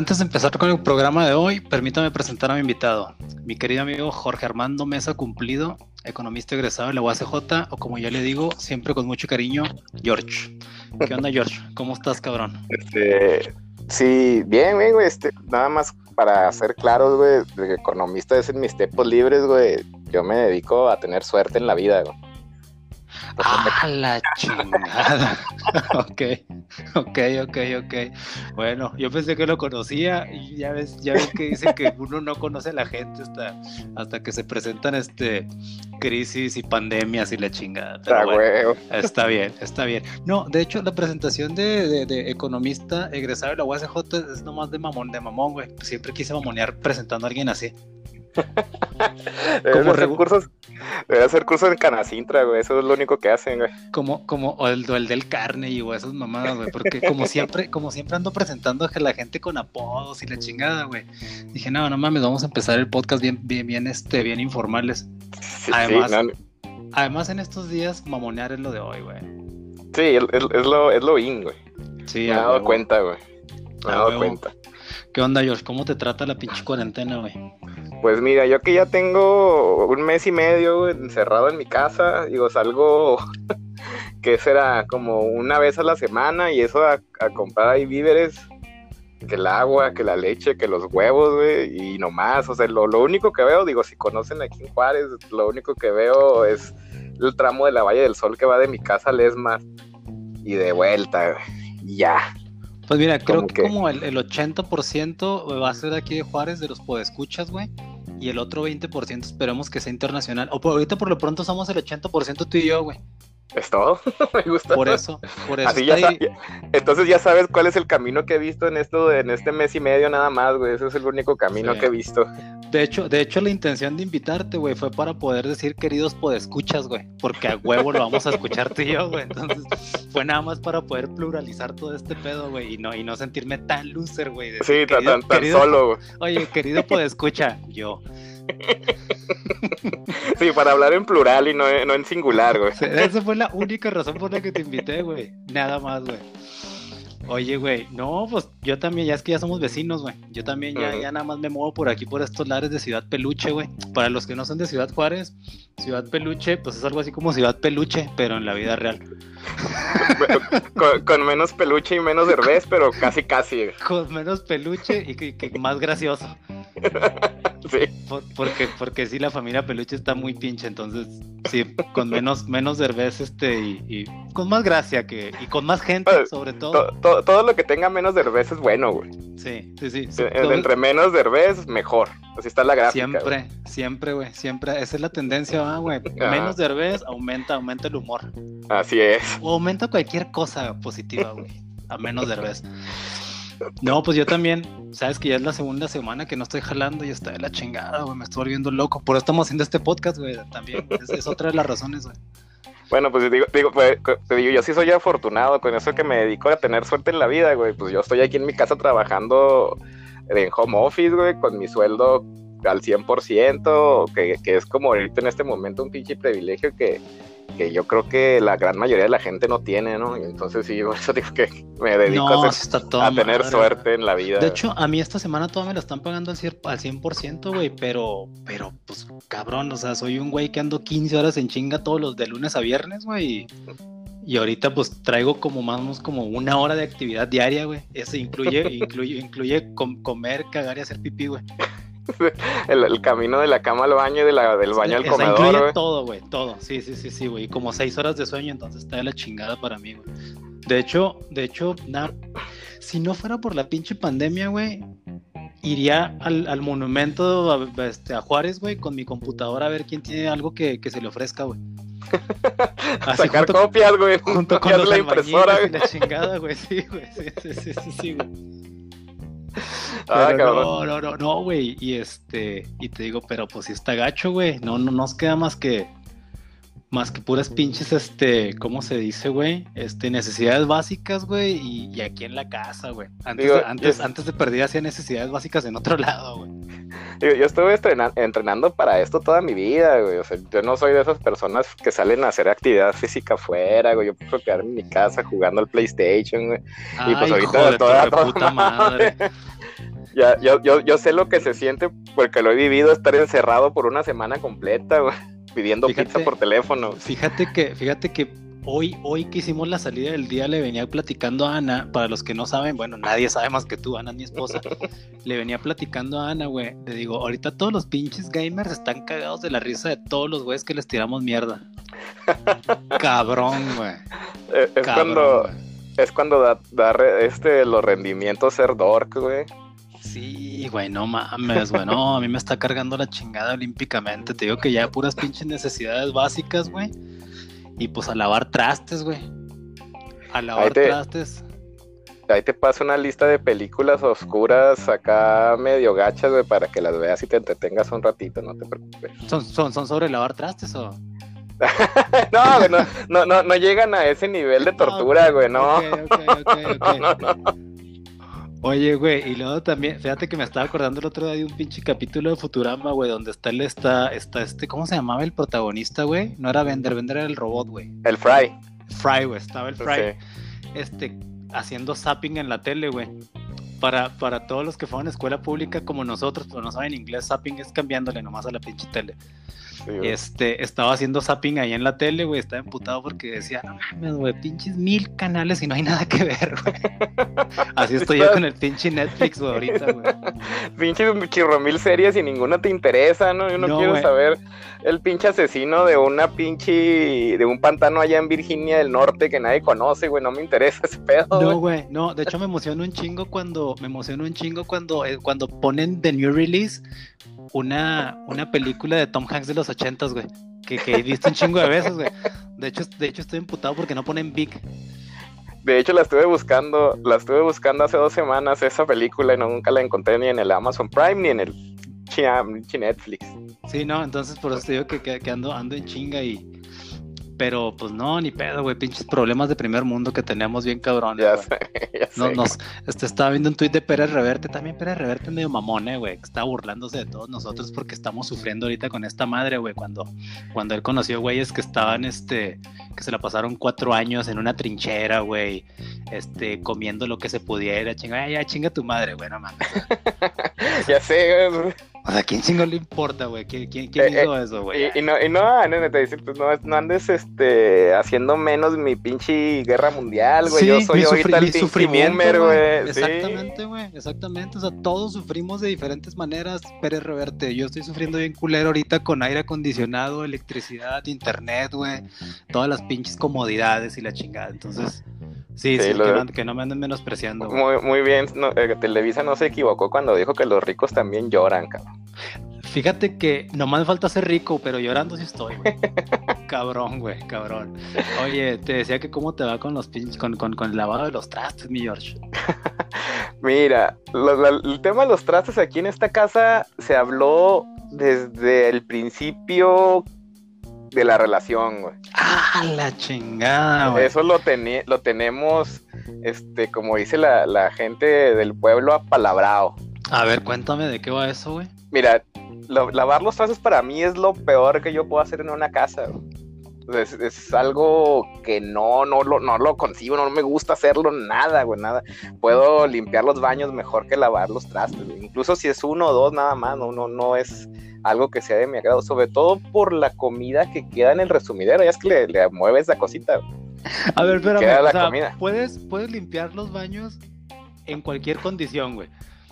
Antes de empezar con el programa de hoy, permítame presentar a mi invitado, mi querido amigo Jorge Armando Mesa Cumplido, economista egresado de la UACJ, o como ya le digo, siempre con mucho cariño, George. ¿Qué onda, George? ¿Cómo estás, cabrón? Este, sí, bien, bien, güey. Este, nada más para ser claros, güey, economista es en mis tiempos libres, güey. Yo me dedico a tener suerte en la vida, güey. Ah, la chingada. ok, ok, ok, ok. Bueno, yo pensé que lo conocía y ya ves, ya ves que dicen que uno no conoce a la gente hasta, hasta que se presentan este crisis y pandemias y la chingada. Pero bueno, está bien, está bien. No, de hecho, la presentación de, de, economista egresado de la UACJ es nomás de mamón, de mamón, güey. Siempre quise mamonear presentando a alguien así. Debe hacer, cursos, debe hacer cursos en Canacintra, güey. Eso es lo único que hacen, güey. Como, como, o el, el del carne y esas mamadas, güey. Porque como siempre, como siempre ando presentando a la gente con apodos y la chingada, güey. Dije, no, no mames, vamos a empezar el podcast bien, bien, bien, este, bien informales. además, además, en estos días, mamonear es lo de hoy, güey. Sí, es, es, lo, es lo in, güey. Sí, me he dado cuenta, güey. Me he dado cuenta. ¿Qué onda, George? ¿Cómo te trata la pinche cuarentena, güey? Pues mira, yo que ya tengo un mes y medio encerrado en mi casa, digo, salgo, que será como una vez a la semana y eso a, comprar ahí víveres, que el agua, que la leche, que los huevos, güey, y nomás, o sea, lo, único que veo, digo, si conocen aquí en Juárez, lo único que veo es el tramo de la Valle del Sol que va de mi casa al ESMA y de vuelta, y ya. Pues mira, creo que, como el, el 80% va a ser aquí de Juárez, de los podescuchas, güey y el otro 20% esperemos que sea internacional. O ahorita por lo pronto somos el 80% tú y yo, güey. Es todo, me gusta. Por eso, por eso. entonces ya sabes cuál es el camino que he visto en esto, en este mes y medio nada más, güey. Ese es el único camino que he visto. De hecho, de hecho, la intención de invitarte, güey, fue para poder decir queridos podescuchas, güey. Porque a huevo lo vamos a escuchar tú y yo, güey. Entonces, fue nada más para poder pluralizar todo este pedo, güey. Y no, y no sentirme tan loser, güey. Sí, tan, tan, solo, güey. Oye, querido podescucha, yo. Sí, para hablar en plural y no, no en singular, güey. esa fue la única razón por la que te invité, güey. Nada más, güey. Oye, güey, no, pues yo también, ya es que ya somos vecinos, güey. Yo también ya, ya nada más me muevo por aquí, por estos lares de Ciudad Peluche, güey. Para los que no son de Ciudad Juárez, Ciudad Peluche, pues es algo así como Ciudad Peluche, pero en la vida real. con, menos peluche y menos cerveza, pero casi, casi. Con menos peluche y, más gracioso. Sí. porque, porque sí, la familia peluche está muy pinche, entonces sí, con menos, menos cerveza este y, con más gracia que, y con más gente, pues, sobre todo. todo lo que tenga menos cerveza es bueno, güey. Sí, sí, sí. entre menos cerveza, mejor. Así está la gráfica. Siempre, siempre, güey, siempre. Esa es la tendencia, güey. Menos cerveza, aumenta, aumenta el humor. Así es. O aumenta cualquier cosa positiva, güey. A menos cerveza. No, pues yo también, sabes que ya es la segunda semana que no estoy jalando y está de la chingada, güey, me estoy volviendo loco. Por eso estamos haciendo este podcast, güey, también. Es, otra de las razones, güey. Bueno, pues digo, digo, digo, yo sí soy afortunado con eso que me dedico a tener suerte en la vida, güey. Pues yo estoy aquí en mi casa trabajando en home office, güey, con mi sueldo al 100%, que, que es como ahorita en este momento un pinche privilegio que, que yo creo que la gran mayoría de la gente no tiene, ¿no? Y entonces sí, por eso digo que me dedico a, tener suerte en la vida. De hecho, a mí esta semana todo me lo están pagando al 100%, güey, pero, pero, pues, cabrón, o sea, soy un güey que ando 15 horas en chinga todos los de lunes a viernes, güey, y, ahorita pues traigo como más como una hora de actividad diaria, güey. Eso incluye, incluye, incluye comer, cagar y hacer pipí, güey. el, camino de la cama al baño y de la, del baño al comedor. Incluye todo, güey, todo. Sí, sí, sí, sí, güey. Como seis horas de sueño, entonces está de la chingada para mí, güey. De hecho, de hecho. Si no fuera por la pinche pandemia, güey, iría al, monumento a, este, a Juárez, güey, con mi computadora a ver quién tiene algo que, que se le ofrezca, güey. sacar copias, güey. Junto con la impresora, güey. La chingada, güey, sí, güey. Sí, sí, sí, sí, güey. Ah, no, no, no, no, güey. Y este, y te digo, pero pues si está gacho, güey. No, no nos queda más que más que puras pinches, este, ¿cómo se dice, güey? Este, necesidades básicas, güey, y, aquí en la casa, güey. Antes, antes, antes de perder hacía necesidades básicas en otro lado, güey. Digo, yo estuve entrenando para esto toda mi vida, güey. O sea, yo no soy de esas personas que salen a hacer actividad física afuera, güey. Yo puedo quedarme en mi casa jugando al PlayStation, güey. y pues ahorita toda, toda puta madre. Ya, yo, yo, yo sé lo que se siente porque lo he vivido estar encerrado por una semana completa, güey, pidiendo Fíjate- pizza por teléfono. Fíjate que, fíjate que hoy, hoy que hicimos la salida del día, le venía platicando a Ana, para los que no saben, bueno, nadie sabe más que tú, Ana es mi esposa, le venía platicando a Ana, güey, le digo, ahorita todos los pinches gamers están cagados de la risa de todos los güeyes que les tiramos mierda. Cabrón, güey. Eh, Es Cabrón, cuando, es cuando da, da re- este, los rendimientos ser dork, güey. Sí, güey, no mames, güey, no, a mí me está cargando la chingada olímpicamente, te digo que ya puras pinches necesidades básicas, güey, y pues a lavar trastes, güey, a lavar te- trastes. Ahí te paso una lista de películas oscuras acá medio gachas, güey, para que las veas y te entretengas un ratito, no te preocupes. ¿Son, son, son sobre lavar trastes o...? no, güey, no, no, no, no llegan a ese nivel de tortura, güey, no. Ok, ok, ok, ok. No, no, no. Oye, güey, y luego también, fíjate que me estaba acordando el otro día de un pinche capítulo de Futurama, güey, donde está el, está, está este, ¿cómo se llamaba el protagonista, güey? No era Bender, Bender era el robot, güey. El Fry. Fry, güey, estaba el Fry. Este, haciendo zapping en la tele, güey. Para, para todos los que fueron a escuela pública como nosotros, pero no saben inglés, zapping es cambiándole nomás a la pinche tele. Sí. Este, estaba haciendo zapping ahí en la tele, güey, estaba emputado porque decía, no mames, güey, pinches mil canales y no hay nada que ver, güey. Así estoy yo con el pinche Netflix, güey, ahorita, güey. Pinches chirromil series y ninguna te interesa, ¿no? Yo no, No, quiero saber el pinche asesino de una pinche. de un pantano allá en Virginia del Norte que nadie conoce, güey. No me interesa ese pedo, No, güey. no, de hecho me emociono un chingo cuando, me emociono un chingo cuando, eh, cuando ponen de new release una, una película de Tom Hanks de los ochentas, güey, que, que he visto un chingo de veces, güey. De hecho, de hecho estoy emputado porque no ponen Big. De hecho, la estuve buscando, la estuve buscando hace dos semanas esa película y no, nunca la encontré ni en el Amazon Prime ni en el Netflix. Sí, no, entonces por eso te digo que, que- que ando, ando en chinga y... Pero pues no, ni pedo, güey, pinches problemas de primer mundo que tenemos bien cabrones, Ya sé, ya No, sé. nos, este, estaba viendo un tuit de Pérez Reverte, también Pérez Reverte medio mamón, eh, güey, que está burlándose de todos nosotros porque estamos sufriendo ahorita con esta madre, güey, cuando, cuando él conoció güeyes que estaban, este, que se la pasaron cuatro años en una trinchera, güey, este, comiendo lo que se pudiera, chinga, "Ay, ya, chinga tu madre, güey, no mames. Ya sé, güey. O sea, ¿quién chingo le importa, güey? ¿Quién, quién, quién Eh, hizo eso, güey? Y, y no, y no, te dice, pues no, no andes este, haciendo menos mi pinche guerra mundial, güey. Yo soy ahorita el sufrimiento, güey. Sí. Exactamente, güey. Exactamente. O sea, todos sufrimos de diferentes maneras, Pérez Reverte. Yo estoy sufriendo bien culero ahorita con aire acondicionado, electricidad, internet, güey. Todas las pinches comodidades y la chingada. Entonces, sí, Sí, sí, lo- que, no, que no me anden menospreciando. Muy, muy bien, no, eh, Televisa no se equivocó cuando dijo que los ricos también lloran, cabrón. Fíjate que nomás falta ser rico, pero llorando sí estoy, güey. cabrón, güey, cabrón. Oye, te decía que cómo te va con los pinches, con, con, con el lavado de los trastes, mi George. Mira, lo- el tema de los trastes aquí en esta casa se habló desde el principio de la relación, güey. Ah, la chingada, güey. Eso lo, lo tenemos, este, como dice la, la gente del pueblo, apalabrado. A ver, cuéntame de qué va eso, güey. Mira, lo- lavar los trastes para mí es lo peor que yo puedo hacer en una casa. güey. Es, es algo que no, no, lo, no lo concibo, no me gusta hacerlo nada, güey, nada. Puedo limpiar los baños mejor que lavar los trastes, güey. Incluso si es uno o dos nada más, no, no, no es algo que sea de mi agrado, sobre todo por la comida que queda en el resumidero, ya es que le, le mueves la cosita. A ver, espérame. Queda la o sea, comida. Puedes, puedes limpiar los baños en cualquier condición, güey.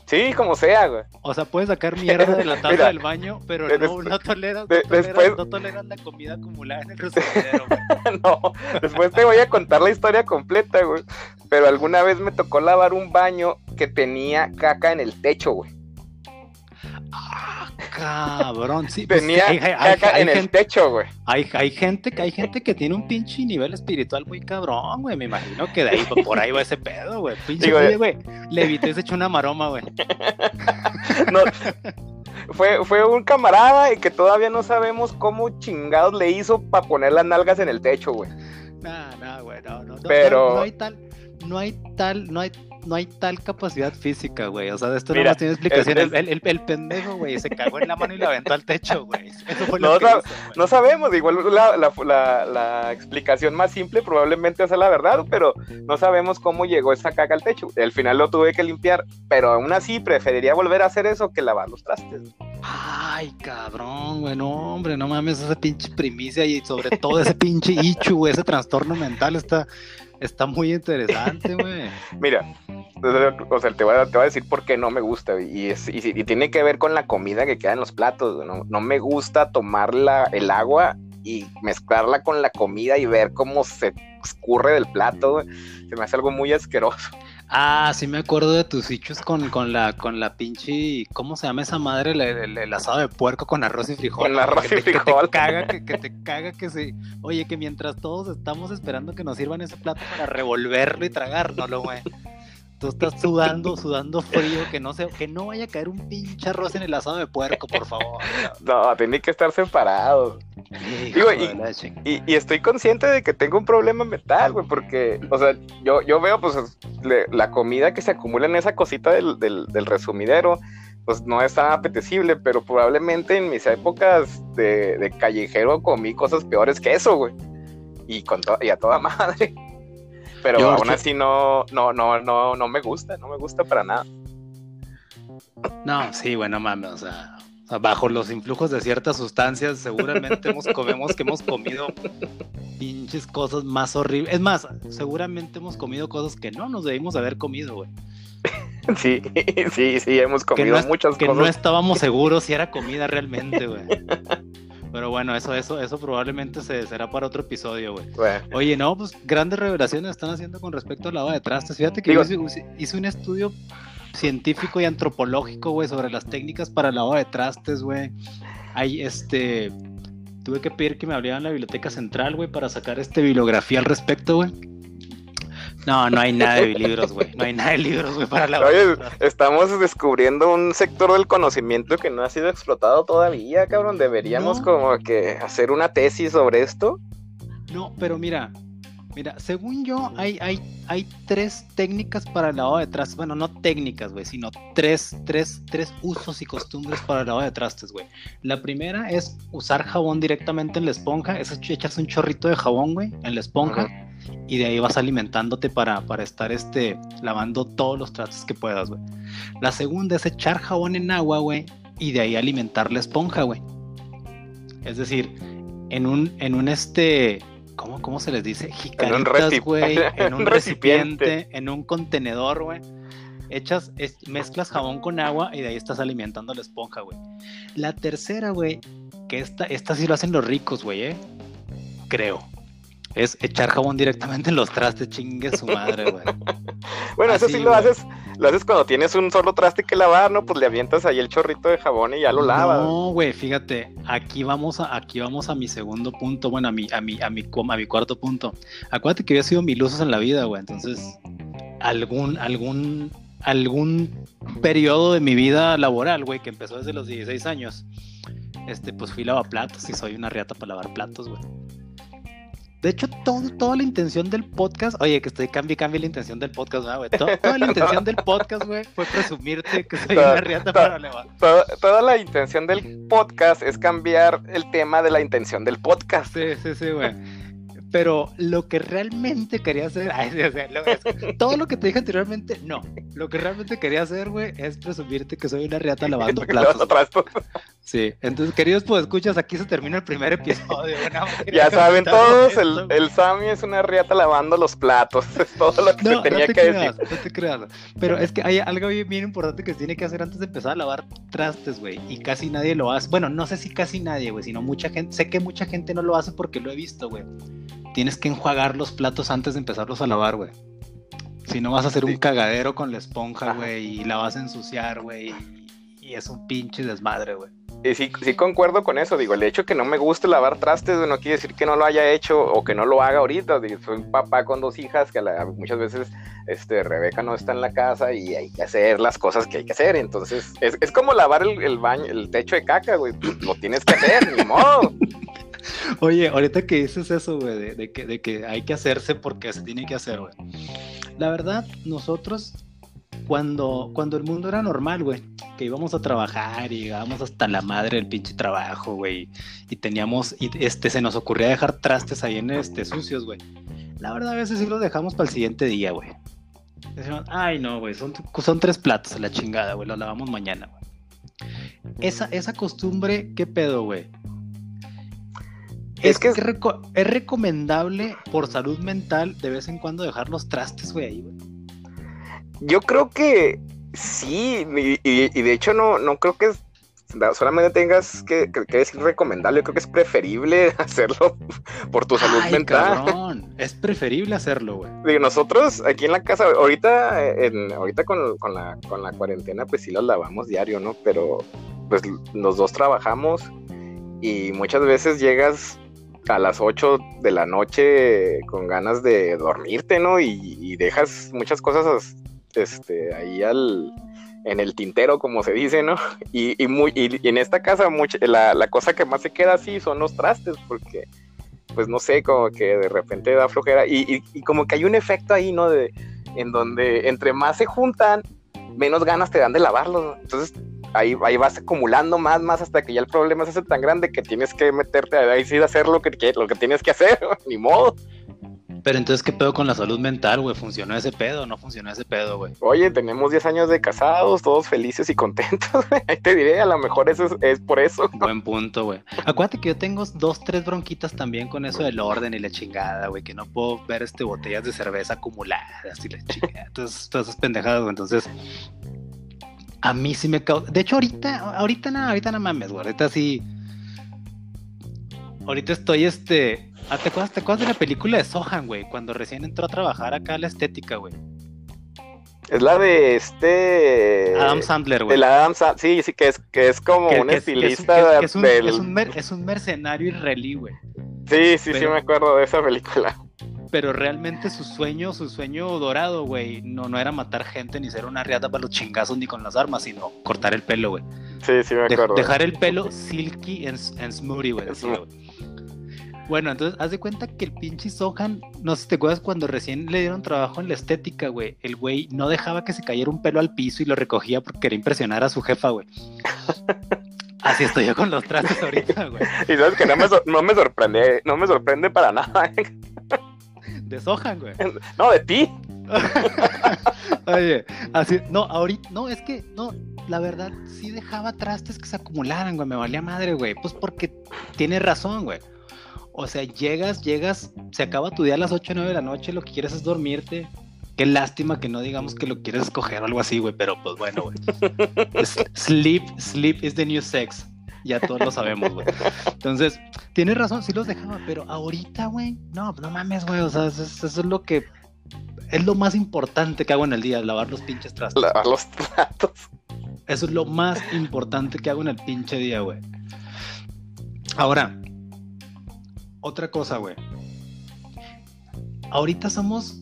Sí, como sea, güey. O sea, puedes sacar mierda de la taza Mira, del baño, pero no, no toleras, no, toleras, después- no toleras la comida acumulada en el resumidero, güey. no, después te voy a contar la historia completa, güey. Pero alguna vez me tocó lavar un baño que tenía caca en el techo, güey. Ah, cabrón, sí. pues, Tenía hay, hay- hay- caca hay en el techo, güey. hay, hay gente que hay gente que tiene un pinche nivel espiritual muy cabrón, güey. Me imagino que de ahí por ahí va ese pedo, güey. Pinche, Digo, güey. Le evité se echó una maroma, güey. No, fue, fue un camarada y que todavía no sabemos cómo chingados le hizo para poner las nalgas en el techo, güey. No, no, güey, no, no, no, Pero- no hay tal, no hay tal, no hay, no hay tal capacidad física, güey. O sea, de esto Mira, no tiene explicación. es- El, el- el- el pendejo, güey, se cagó en la mano y la aventó al techo, güey. Eso fue No, lo que no, hizo, güey. No sabemos, igual la, la, la- la explicación más simple probablemente sea la verdad, pero no sabemos cómo llegó esa caca al techo. Al final lo tuve que limpiar, pero aún así preferiría volver a hacer eso que lavar los trastes. Ay, cabrón, güey, no, hombre, no mames, esa pinche primicia y sobre todo ese pinche ichu, güey, ese trastorno mental está, está muy interesante, güey. Mira, o sea, te voy a, te voy a decir por qué no me gusta, y, es, y, y tiene que ver con la comida que queda en los platos. No, no me gusta tomar la, el agua y mezclarla con la comida y ver cómo se escurre del plato. Se me hace algo muy asqueroso. Ah, sí me acuerdo de tus ichus con, con la, con la pinche, ¿cómo se llama esa madre? El, el- el asado de puerco con arroz y frijol. Con arroz y te- que frijol. te caga, que, que te caga que se, oye, que mientras todos estamos esperando que nos sirvan ese plato para revolverlo y tragárnoslo, güey. Tú estás sudando, sudando frío, que no se, que no vaya a caer un pinche arroz en el asado de puerco, por favor. No, tiene que estar separado. Hijo y- estoy consciente de que tengo un problema mental, güey, porque, o sea, yo, yo veo, pues, le- la comida que se acumula en esa cosita del, del, del resumidero, pues no es tan apetecible, pero probablemente en mis épocas de, de callejero comí cosas peores que eso, güey. Y, con y a toda madre. Pero aún sí. así no, no, no, no, no me gusta, no me gusta para nada. No, sí, bueno, mames, o sea, bajo los influjos de ciertas sustancias, seguramente hemos comemos que hemos comido pinches cosas más horribles. Es más, seguramente hemos comido cosas que no nos debimos haber comido, güey. Sí, sí, sí, hemos Que, comido no, muchas que cosas. no estábamos seguros si era comida realmente, güey. Pero bueno, eso, eso, eso probablemente se, será para otro episodio, güey. Bueno, Oye, no, pues grandes revelaciones están haciendo con respecto al lavado de trastes. Fíjate que Digo- yo hice, hice un estudio científico y antropológico, güey, sobre las técnicas para el lavado de trastes, güey. Hay este. Tuve que pedir que me abrieran la biblioteca central, güey, para sacar este bibliografía al respecto, güey. No, no hay nada de libros, güey. No hay nada de libros, güey, para lavar. Oye, estamos descubriendo un sector del conocimiento que no ha sido explotado todavía, cabrón. Deberíamos No. como que hacer una tesis sobre esto. No, pero mira, mira, según yo, hay, hay, hay tres técnicas para el lavado de trastes. Bueno, no técnicas, güey, sino tres, tres, tres usos y costumbres para el lavado de trastes, güey. La primera es usar jabón directamente en la esponja. Es ech- echas un chorrito de jabón, güey, en la esponja. Y de ahí vas alimentándote para, para estar este, lavando todos los trastes que puedas, güey. La segunda es echar jabón en agua, güey, y de ahí alimentar la esponja, güey. Es decir, en un, en un este, ¿cómo, cómo se les dice? Jicaritas, güey, en un un recipiente. recipiente, en un contenedor, güey. Echas, es- mezclas jabón con agua y de ahí estás alimentando la esponja, güey. La tercera, güey, que esta, esta sí lo hacen los ricos, güey, ¿eh? Creo. Es echar jabón directamente en los trastes, chingue su madre, güey. Bueno, eso sí lo güey. haces, lo haces cuando tienes un solo traste que lavar, ¿no? Pues le avientas ahí el chorrito de jabón y ya lo lavas. No, güey, fíjate, aquí vamos a, aquí vamos a mi segundo punto, bueno, a mi, a mi, a mi, a mi cuarto punto. Acuérdate que yo he sido mil usos en la vida, güey, entonces, algún, algún, algún periodo de mi vida laboral, güey, que empezó desde los 16 años, este, pues fui lavaplatos y soy una riata para lavar platos, güey. De hecho, todo, toda la intención del podcast, oye, que estoy cambie, cambie la intención del podcast, ¿verdad, güey. To- Toda la intención del podcast, güey, fue presumirte que soy Ta- una riata ta- para lavar. Toda, toda la intención del podcast es cambiar el tema de la intención del podcast. Sí, sí, sí, güey. Pero lo que realmente quería hacer, ay, sí, o sea, lo- es- todo lo que te dije anteriormente, no. Lo que realmente quería hacer, güey, es presumirte que soy una riata lavando platos. Sí, entonces, queridos, pues escuchas, aquí se termina el primer episodio. Ya saben todos, esto, el, el Sammy es una riata lavando los platos. Es todo lo que No, se no tenía te que creas, decir. no te creas. Pero es que hay algo bien, bien importante que se tiene que hacer antes de empezar a lavar trastes, güey. Y casi nadie lo hace. Bueno, no sé si casi nadie, güey, sino mucha gente. Sé que mucha gente no lo hace porque lo he visto, güey. Tienes que enjuagar los platos antes de empezarlos a lavar, güey. Si no vas a hacer un Sí. cagadero con la esponja, güey, y la vas a ensuciar, güey. Y es un pinche desmadre, güey. Y sí, sí concuerdo con eso, digo, el hecho que no me guste lavar trastes no quiere decir que no lo haya hecho o que no lo haga ahorita. Digo, soy un papá con dos hijas que la- muchas veces este, Rebeca no está en la casa y hay que hacer las cosas que hay que hacer. Entonces, es, es como lavar el, el baño, el techo de caca, güey. Lo tienes que hacer, ni modo. Oye, ahorita que dices eso, güey, de, que, hay que hacerse porque se tiene que hacer, güey. La verdad, nosotros cuando, cuando el mundo era normal, güey, que íbamos a trabajar y llegábamos hasta la madre del pinche trabajo, güey, y teníamos, y este, se nos ocurría dejar trastes ahí en este sucios, güey. La verdad, a veces sí los dejamos para el siguiente día, güey. Decimos, ay, no, güey, son, son tres platos a la chingada, güey, los lavamos mañana, güey. Esa, esa costumbre, ¿qué pedo, güey? Es, que es, es, recomendable por salud mental de vez en cuando dejar los trastes, güey, ahí, güey. Yo creo que sí, y, de hecho no, no creo que solamente tengas que, decir recomendable, yo creo que es preferible hacerlo por tu salud mental. Es preferible hacerlo, güey. Digo, nosotros aquí en la casa, ahorita, en, ahorita con, con, la, con la cuarentena, pues sí los lavamos diario, ¿no? Pero pues los dos trabajamos y muchas veces llegas a las 8 de la noche con ganas de dormirte, ¿no? Y, dejas muchas cosas este, ahí al, en el tintero, como se dice, ¿no? Y, muy, y, en esta casa la, la, cosa que más se queda así son los trastes, porque, pues no sé, como que de repente da flojera y, como que hay un efecto ahí, ¿no? De, en donde entre más se juntan, menos ganas te dan de lavarlos. Entonces ahí, ahí vas acumulando más, más hasta que ya el problema se hace tan grande que tienes que meterte ahí sí a hacer lo que, lo que tienes que hacer, ni modo. Pero entonces, ¿qué pedo con la salud mental, güey? ¿Funcionó ese pedo o no funcionó ese pedo, güey? Oye, tenemos 10 años de casados, todos felices y contentos, güey. Ahí te diré, a lo mejor eso es, por eso. Buen punto, güey. Acuérdate que yo tengo dos, tres bronquitas también con eso del orden y la chingada, güey. Que no puedo ver este botellas de cerveza acumuladas y la chingada. Entonces, todas esas pendejadas, güey. Entonces, a mí sí me causa. De hecho, ahorita, ahorita nada, ahorita no mames, güey. Ahorita sí. Ahorita estoy este. Ah, ¿te, acuerdas, ¿Te acuerdas de la película de Sohan, güey? Cuando recién entró a trabajar acá la estética, güey. Es la de este. Adam Sandler, güey. El Adam Sandler, sí, sí, que es, que es como un estilista es, un, del... es, un, es un mercenario israelí, güey. Sí, sí, sí, me acuerdo de esa película pero realmente su sueño, su sueño dorado, güey, no, no era matar gente ni ser una riata para los chingazos ni con las armas, sino cortar el pelo, güey. Sí, sí, me acuerdo. dejar el pelo silky and, smoothie, güey. Bueno, entonces, haz de cuenta que el pinche Sohan, no sé si te acuerdas cuando recién le dieron trabajo en la estética, güey. El güey no dejaba que se cayera un pelo al piso y lo recogía porque quería impresionar a su jefa, güey. Así estoy yo con los trajes ahorita, güey. Y sabes que no me, no me sorprende, no me sorprende para nada, ¿eh? De Sohan, güey. No, de ti. Oye, así, no, ahorita, no, es que, no, la verdad, sí dejaba trastes que se acumularan, güey, me valía madre, güey, pues porque tiene razón, güey. O sea, llegas, llegas, se acaba tu día a las 8 o 9 de la noche, lo que quieres es dormirte. Qué lástima que no digamos que lo quieres escoger o algo así, güey, pero pues bueno, güey. sleep, sleep is the new sex ya todos lo sabemos, güey. Entonces, tienes razón, sí los dejaba, pero ahorita, güey, no, no mames, güey, o sea, eso, es lo que es lo más importante que hago en el día, lavar los pinches trastos. Lavar los platos. Eso es lo más importante que hago en el pinche día, güey. Ahora, otra cosa, güey. Ahorita somos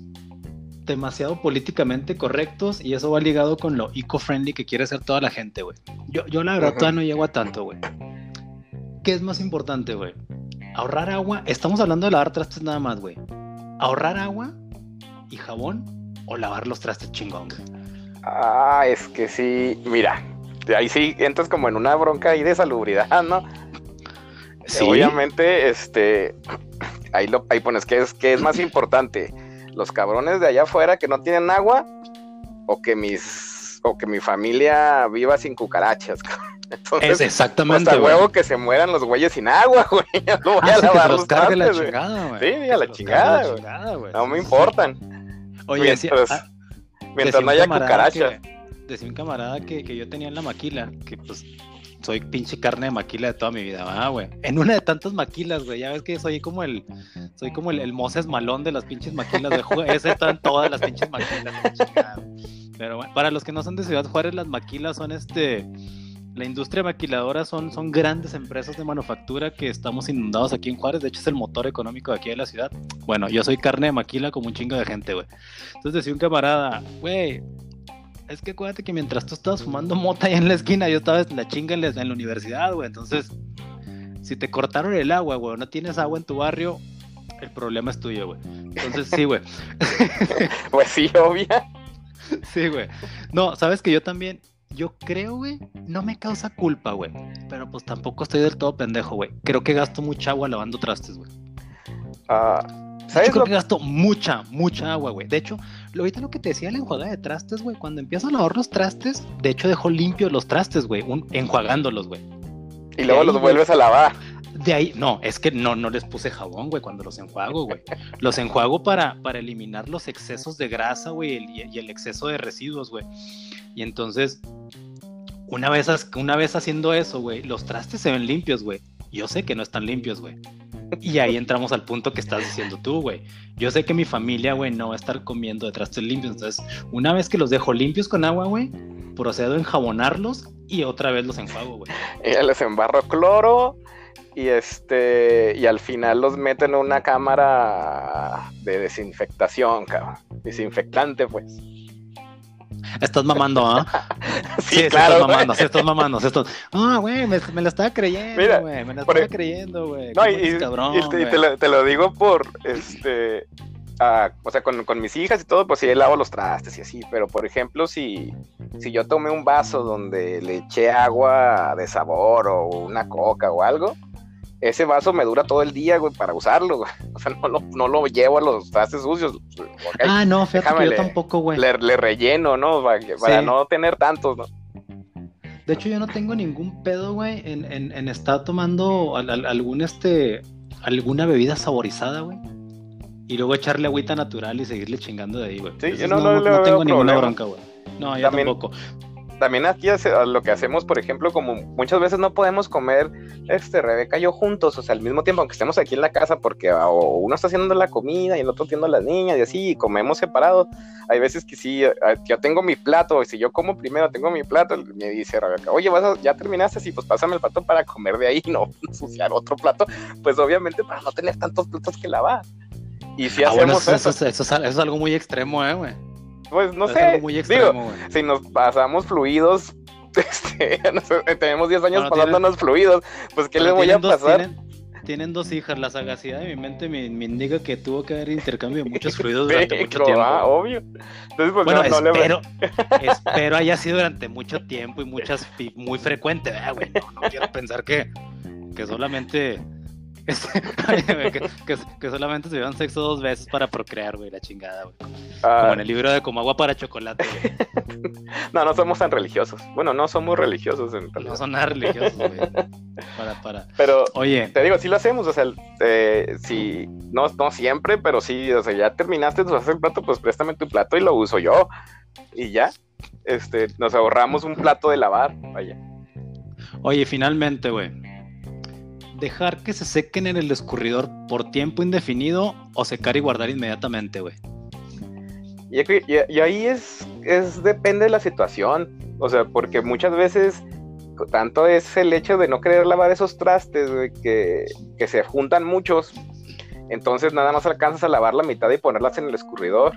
demasiado políticamente correctos y eso va ligado con lo eco-friendly que quiere ser toda la gente, güey. Yo, yo la verdad todavía no llego a tanto, güey. ¿Qué es más importante, güey? Ahorrar agua. Estamos hablando de lavar trastes nada más, güey. Ahorrar agua y jabón o lavar los trastes chingón, güey. Ah, es que sí. Mira, ahí sí entras como en una bronca ahí de salubridad, ¿no? Sí. Obviamente, este. Ahí, lo, ahí pones que es, que es más importante los cabrones de allá afuera que no tienen agua o que mis o que mi familia viva sin cucarachas. Entonces, es exactamente. Hasta luego que se mueran los güeyes sin agua, güey. No voy a lavar los, cargue la chingada, güey. Sí, a la chingada, güey. No me importan. Oye, mientras, ah, mientras no haya cucarachas. decía un camarada que, que yo tenía en la maquila, que pues soy pinche carne de maquila de toda mi vida, ah, güey. En una de tantas maquilas, güey. Ya ves que soy como el, soy como el, el Moses malón de las pinches maquilas de Juárez. Ese están todas las pinches maquilas. Pero bueno, para los que no son de Ciudad Juárez, las maquilas son este. La industria maquiladora son, son grandes empresas de manufactura que estamos inundados aquí en Juárez. De hecho, es el motor económico de aquí de la ciudad. Bueno, yo soy carne de maquila como un chingo de gente, güey. Entonces decía un camarada, güey, es que acuérdate que mientras tú estabas fumando mota ahí en la esquina, yo estaba en la chinga en la, universidad, güey. Entonces, si te cortaron el agua, güey, no tienes agua en tu barrio, el problema es tuyo, güey. Entonces, sí, güey. pues sí, obvia. Sí, güey. No, sabes que yo también, yo creo, güey, no me causa culpa, güey. Pero pues tampoco estoy del todo pendejo, güey. Creo que gasto mucha agua lavando trastes, güey. Ah, Yo ¿Sabes creo lo que gasto mucha, mucha agua, güey. De hecho, ahorita lo que te decía la enjuagada de trastes, güey, cuando empiezo a lavar los trastes, de hecho dejo limpios los trastes, güey, enjuagándolos, güey. Y luego ahí, los güey. vuelves a lavar. De ahí, no, es que no, no les puse jabón, güey, cuando los enjuago, güey. Los enjuago para, para eliminar los excesos de grasa, güey, el- y, y el exceso de residuos, güey. Y entonces, una vez, una vez haciendo eso, güey, los trastes se ven limpios, güey. Yo sé que no están limpios, güey. Y ahí entramos al punto que estás diciendo tú, güey. Yo sé que mi familia, güey, no va a estar comiendo de trastes limpios. Entonces, una vez que los dejo limpios con agua, güey, procedo a enjabonarlos y otra vez los enjuago, güey. Ya les embarro cloro. Y este. Y al final los meto en una cámara de desinfectación, cabrón. Desinfectante, pues. Estás mamando, ¿ah? Sí, Sí, sí claro. estás mamando, sí estás mamando, sí estás... Ah, güey, me, me la estaba creyendo, güey, me la por estaba e- creyendo, güey. No, ¿Cómo y, eres cabrón, y te, y te lo, te lo digo por, este, o sea, con, con mis hijas y todo, pues sí, lavo los trastes y así, pero por ejemplo, si, si yo tomé un vaso donde le eché agua de sabor o una coca o algo, ese vaso me dura todo el día, güey, para usarlo, güey. O sea, no lo, no lo llevo a los trastes sucios. Ah, no, fíjate Déjame que yo le- tampoco, güey. le, le relleno, ¿no? Para, que- para Sí. no tener tantos, ¿no? De hecho, yo no tengo ningún pedo, güey, en, en, en estar tomando al- al- algún, este, alguna bebida saborizada, güey. Y luego echarle agüita natural y seguirle chingando de ahí, güey. Sí, yo no- no le veo tengo ninguna bronca, güey. No, yo También- tampoco. También aquí hace- lo que hacemos, por ejemplo, como muchas veces no podemos comer, este, Rebeca y yo juntos, o sea, al mismo tiempo, aunque estemos aquí en la casa, porque ah, o uno está haciendo la comida y el otro atiende a las niñas y así, y comemos separados. Hay veces que sí, ah, yo tengo mi plato, y si yo como primero, tengo mi plato, me dice Rebeca, oye, ¿vas a- ya terminaste, sí, pues pásame el plato para comer de ahí, no ensuciar otro plato, pues obviamente para no tener tantos platos que lavar. Y si Ah, hacemos eso, eso, eso, eso es, eso es algo muy extremo, eh, güey. Pues no sé, algo muy digo, si nos pasamos fluidos, este, tenemos 10 años Bueno, pasándonos fluidos, pues ¿qué les voy a dos- pasar? tienen, tienen dos hijas, la sagacidad de mi mente me, me indica que tuvo que haber intercambio de muchos fluidos durante mucho tiempo. ah, obvio. Entonces, pues bueno, no, no le espero, espero haya sido durante mucho tiempo y muchas muy frecuente, ¿verdad, güey? No, no quiero pensar que, que solamente que, que- que solamente se llevan sexo dos veces para procrear, güey, la chingada, güey. ah, Como en el libro de como agua para chocolate, güey. no, no somos tan religiosos. Bueno, no somos religiosos en realidad. No son nada religiosos, güey. Para, para. Pero Oye, te digo, sí lo hacemos, o sea, eh, sí, no, no siempre, pero sí, o sea, ya terminaste de usar el plato, pues préstame tu plato y lo uso yo. Y ya, este, nos ahorramos un plato de lavar, vaya. Oye, finalmente, güey. Dejar que se sequen en el escurridor por tiempo indefinido o secar y guardar inmediatamente, güey. Y, ahí es, es, depende de la situación, o sea, porque muchas veces tanto es el hecho de no querer lavar esos trastes, güey, que, que se juntan muchos, entonces nada más alcanzas a lavar la mitad y ponerlas en el escurridor.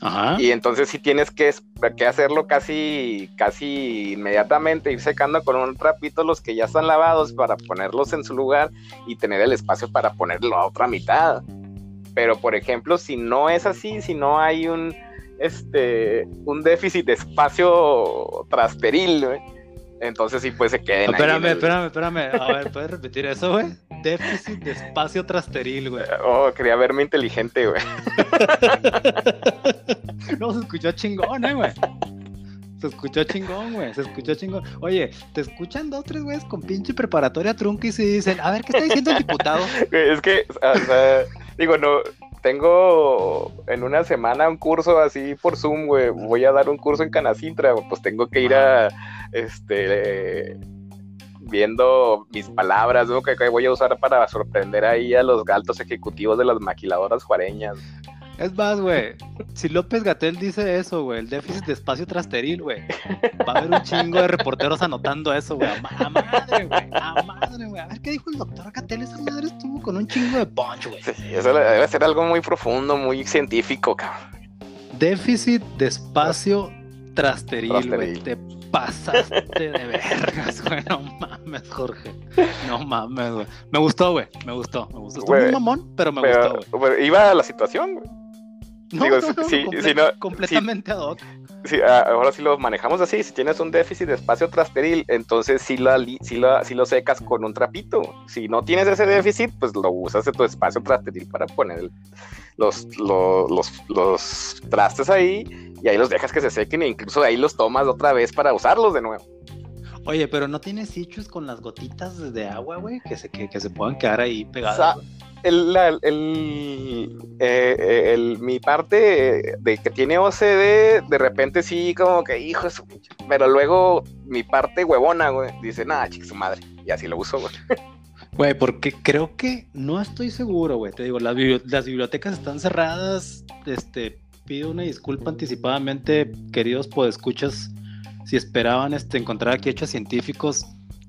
Ajá. Y entonces sí tienes que, que hacerlo casi, casi inmediatamente, ir secando con un trapito los que ya están lavados para ponerlos en su lugar y tener el espacio para poner la otra mitad. Pero por ejemplo, si no es así, si no hay un, este, un déficit de espacio trasteril, güey, entonces sí pues se queden ahí Espérame, en el- espérame, espérame. A ver, ¿puedes repetir eso, güey? Déficit de espacio trasteril, güey. Oh, quería verme inteligente, güey. No, se escuchó chingón, eh, güey. Se escuchó chingón, güey. Se escuchó chingón. Oye, te escuchan dos, tres güeyes con pinche preparatoria trunca y se dicen, a ver, ¿qué está diciendo el diputado? Es que, o sea, digo, no, tengo en una semana un curso así por Zoom, güey. Voy a dar un curso en Canacintra, pues tengo que ir a, este, viendo mis palabras, ¿no? Que, que voy a usar para sorprender ahí a los altos ejecutivos de las maquiladoras juareñas. Es más, güey. Si López Gatel dice eso, güey, el déficit de espacio trasteril, güey. Va a haber un chingo de reporteros anotando eso, güey. A, ma- a madre, güey. A madre, güey. A ver qué dijo el doctor Gatel. Esa madre estuvo con un chingo de punch, güey. Sí, eso debe ser algo muy profundo, muy científico, cabrón. Déficit de espacio trasteril, güey. Te pasaste de vergas, güey. No mames, Jorge. No mames, güey. Me gustó, güey. Me gustó. Me gustó. Estuvo muy mamón, pero me Pero, gustó, güey. iba a la situación, güey. No, Digo, no, no, sí, comple- sí, no, completamente ad hoc. Sí, a- ahora sí lo manejamos así, si tienes un déficit de espacio trasteril, entonces sí, la, la- sí lo secas con un trapito. Si no tienes ese déficit, pues lo usas de tu espacio trasteril para poner el- los, lo- los, los trastes ahí y ahí los dejas que se sequen e incluso ahí los tomas otra vez para usarlos de nuevo. Oye, pero no tienes issues con las gotitas de agua, güey, que se, que, que se puedan quedar ahí O pegadas. sea, güey? el, la- el- eh, eh, el- mi parte de que tiene OCD, de repente sí, como que, hijo de su pinche- Pero luego mi parte huevona, güey, dice, nada, chica, su madre. Y así lo uso, güey. Güey, porque creo que no estoy seguro, güey. Te digo, las, bibli- las bibliotecas están cerradas. Este, pido una disculpa anticipadamente, queridos podescuchas. Si esperaban este, encontrar aquí hechos científicos,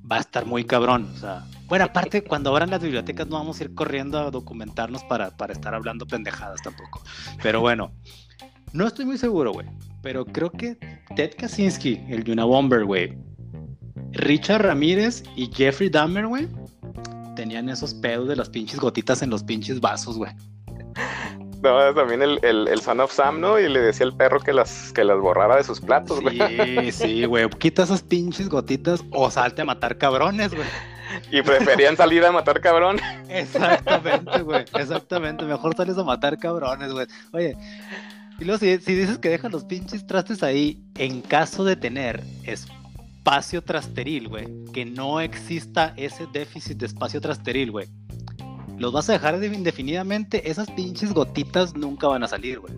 va a estar muy cabrón. O sea, bueno, aparte, cuando abran las bibliotecas no vamos a ir corriendo a documentarnos para, para estar hablando pendejadas tampoco. Pero bueno, no estoy muy seguro, güey. Pero creo que Ted Kaczynski, el Unabomber, güey. Richard Ramírez y Jeffrey Dahmer, güey tenían esos pedos de las pinches gotitas en los pinches vasos, güey. No, también el, el, el Son of Sam, ¿no? Y le decía al perro que las, que las borraba de sus platos, güey. Sí, sí, güey. Quita esas pinches gotitas o salte a matar cabrones, güey. Y preferían salir a matar cabrón. Exactamente, güey. Exactamente. Mejor sales a matar cabrones, güey. Oye, y luego si, si dices que dejas los pinches trastes ahí, en caso de tener espacio trasteril, güey, que no exista ese déficit de espacio trasteril, güey. Los vas a dejar de- indefinidamente, esas pinches gotitas nunca van a salir, güey.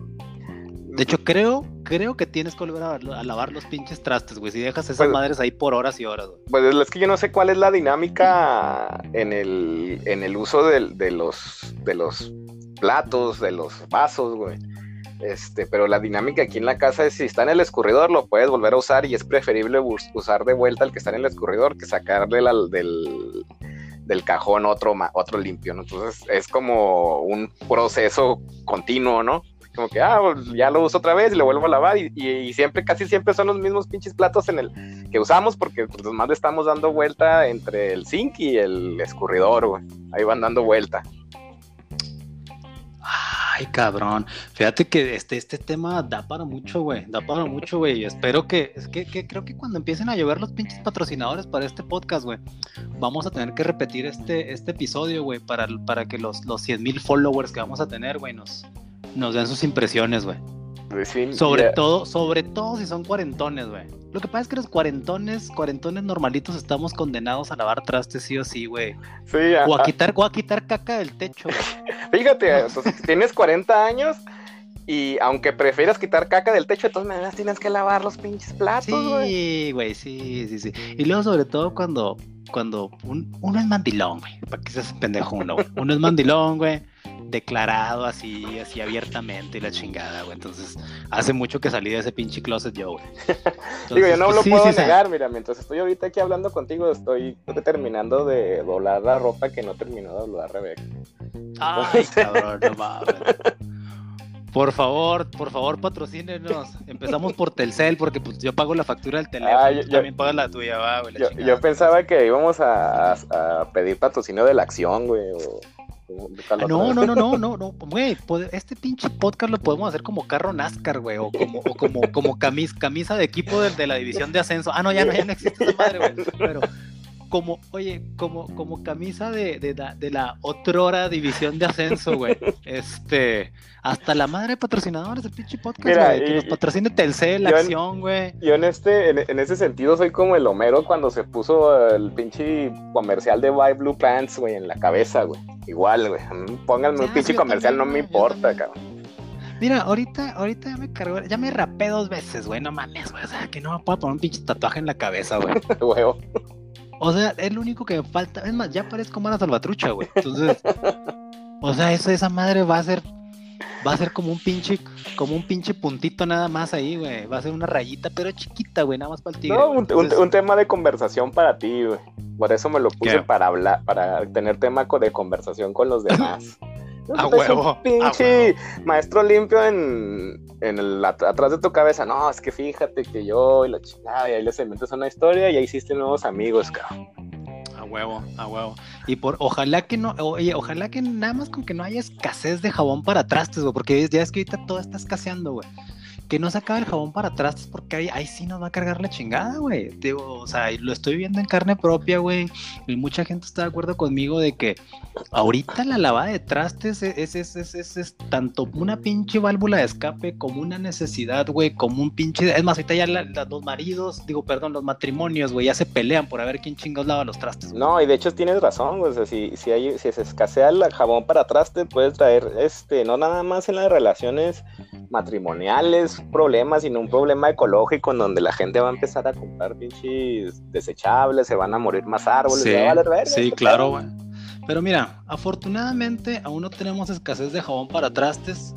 De hecho, creo, creo que tienes que volver a, a lavar los pinches trastes, güey. Si dejas esas Pues- madres ahí por horas y horas, güey. Pues es que yo no sé cuál es la dinámica en el, en el uso de, los, de los platos, de los vasos, güey. Este, pero la dinámica aquí en la casa es si está en el escurridor lo puedes volver a usar y es preferible usar de vuelta el que está en el escurridor que sacarle la- del, del cajón otro, otro limpio, ¿no? Entonces es como un proceso continuo, ¿no? Como que, ah, pues, ya lo uso otra vez y lo vuelvo a lavar y, y- siempre, casi siempre son los mismos pinches platos en el que usamos porque pues más le estamos dando vuelta entre el zinc y el escurridor, güey. Ahí van dando vuelta. Ay, cabrón. Fíjate que este, este tema da para mucho, güey. Da para mucho, güey. Y espero que, es que, creo que cuando empiecen a llover los pinches patrocinadores para este podcast, güey, vamos a tener que repetir este, este episodio, güey, para, para que los, los 100 mil followers que vamos a tener, güey, nos, nos den sus impresiones, güey. Sí, Sobre ya- todo, sobre todo si son cuarentones, güey. Lo que pasa es que los cuarentones, cuarentones normalitos estamos condenados a lavar trastes sí o sí, güey. sí, O a a- quitar, o a quitar caca del techo, güey. fíjate, entonces, tienes 40 años y aunque prefieras quitar caca del techo, de todas maneras tienes que lavar los pinches platos, güey. Sí, güey, sí, sí, sí. Y luego, sobre todo, cuando, cuando un- uno es mandilón, güey. ¿Para qué seas pendejo uno? Uno es mandilón, güey. Declarado así, así abiertamente y la chingada, güey. Entonces, hace mucho que salí de ese pinche closet yo, güey. Digo, yo no pues, lo sí, puedo sí, o sea, negar, mira, mientras estoy ahorita aquí hablando contigo, estoy terminando de doblar la ropa que no terminó de doblar Rebeca. Ay, cabrón, no mames. Por favor, por favor, patrocínenos. Empezamos por Telcel, porque pues yo pago la factura del teléfono. Ah, tú yo- también pagas la tuya, va, güey. la Yo, pensaba que íbamos a pedir patrocinio de la acción, güey, o... No, no, no, no, no, no, güey, este pinche podcast lo podemos hacer como carro NASCAR, güey, o como, o como, como camis, camisa de equipo de, de la división de ascenso. Ah, no, ya no, ya no existe esa madre, güey. Pero como, oye, como, como camisa de, de, la- de la otrora división de ascenso, güey. Este, hasta la madre de patrocinadores del pinche podcast, Mira, güey, que y- nos patrocine Telcel, la yo acción, güey. Yo en este, en, en ese sentido soy como el Homero cuando se puso el pinche comercial de Buy Blue Pants, güey, en la cabeza, güey. Igual, güey. Mm, Pónganme un Ah, pinche comercial, también, no me importa, cabrón. Mira, ahorita, ahorita ya me cargó, ya me rapé dos veces, güey, no mames, güey. O sea, que no me puedo poner un pinche tatuaje en la cabeza, güey. Huevo. O sea, es lo único que me falta. Es más, ya parezco Mara Salvatrucha, güey. Entonces, o sea, eso, esa madre va a ser. Va a ser como un pinche, como un pinche puntito nada más ahí, güey. Va a ser una rayita, pero chiquita, güey, nada más para el tigre. No, un, un- Entonces, un tema de conversación para ti, güey. Por eso me lo puse ¿Qué? para hablar, para tener tema de conversación con los demás. A huevo, a pinche maestro limpio en, en el, at- atrás de tu cabeza. No, es que fíjate que yo y la chingada, y ahí les inventas una historia y ahí hiciste nuevos amigos, cabrón. A huevo, a huevo. Y por, ojalá que no, oye, ojalá que nada más con que no haya escasez de jabón para trastes, güey, porque ya es que ahorita todo está escaseando, güey que no se acabe el jabón para atrás porque ahí, ahí sí nos va a cargar la chingada, güey. Digo, o sea, lo estoy viendo en carne propia, güey. Y mucha gente está de acuerdo conmigo de que ahorita la lavada de trastes es, es, es, es tanto una pinche válvula de escape como una necesidad, güey, como un pinche... Es más, ahorita ya los maridos, digo, perdón, los matrimonios, güey, ya se pelean por a ver quién chingados lava los trastes. No, y de hecho tienes razón, güey. O sea, si, si, hay, si se escasea el jabón para trastes, puedes traer, este, no nada más en las relaciones matrimoniales, problemas, sino un problema ecológico en donde la gente va a empezar a comprar pinches desechables, se van a morir más árboles. Sí, sí claro, güey. Pero mira, afortunadamente aún no tenemos escasez de jabón para trastes,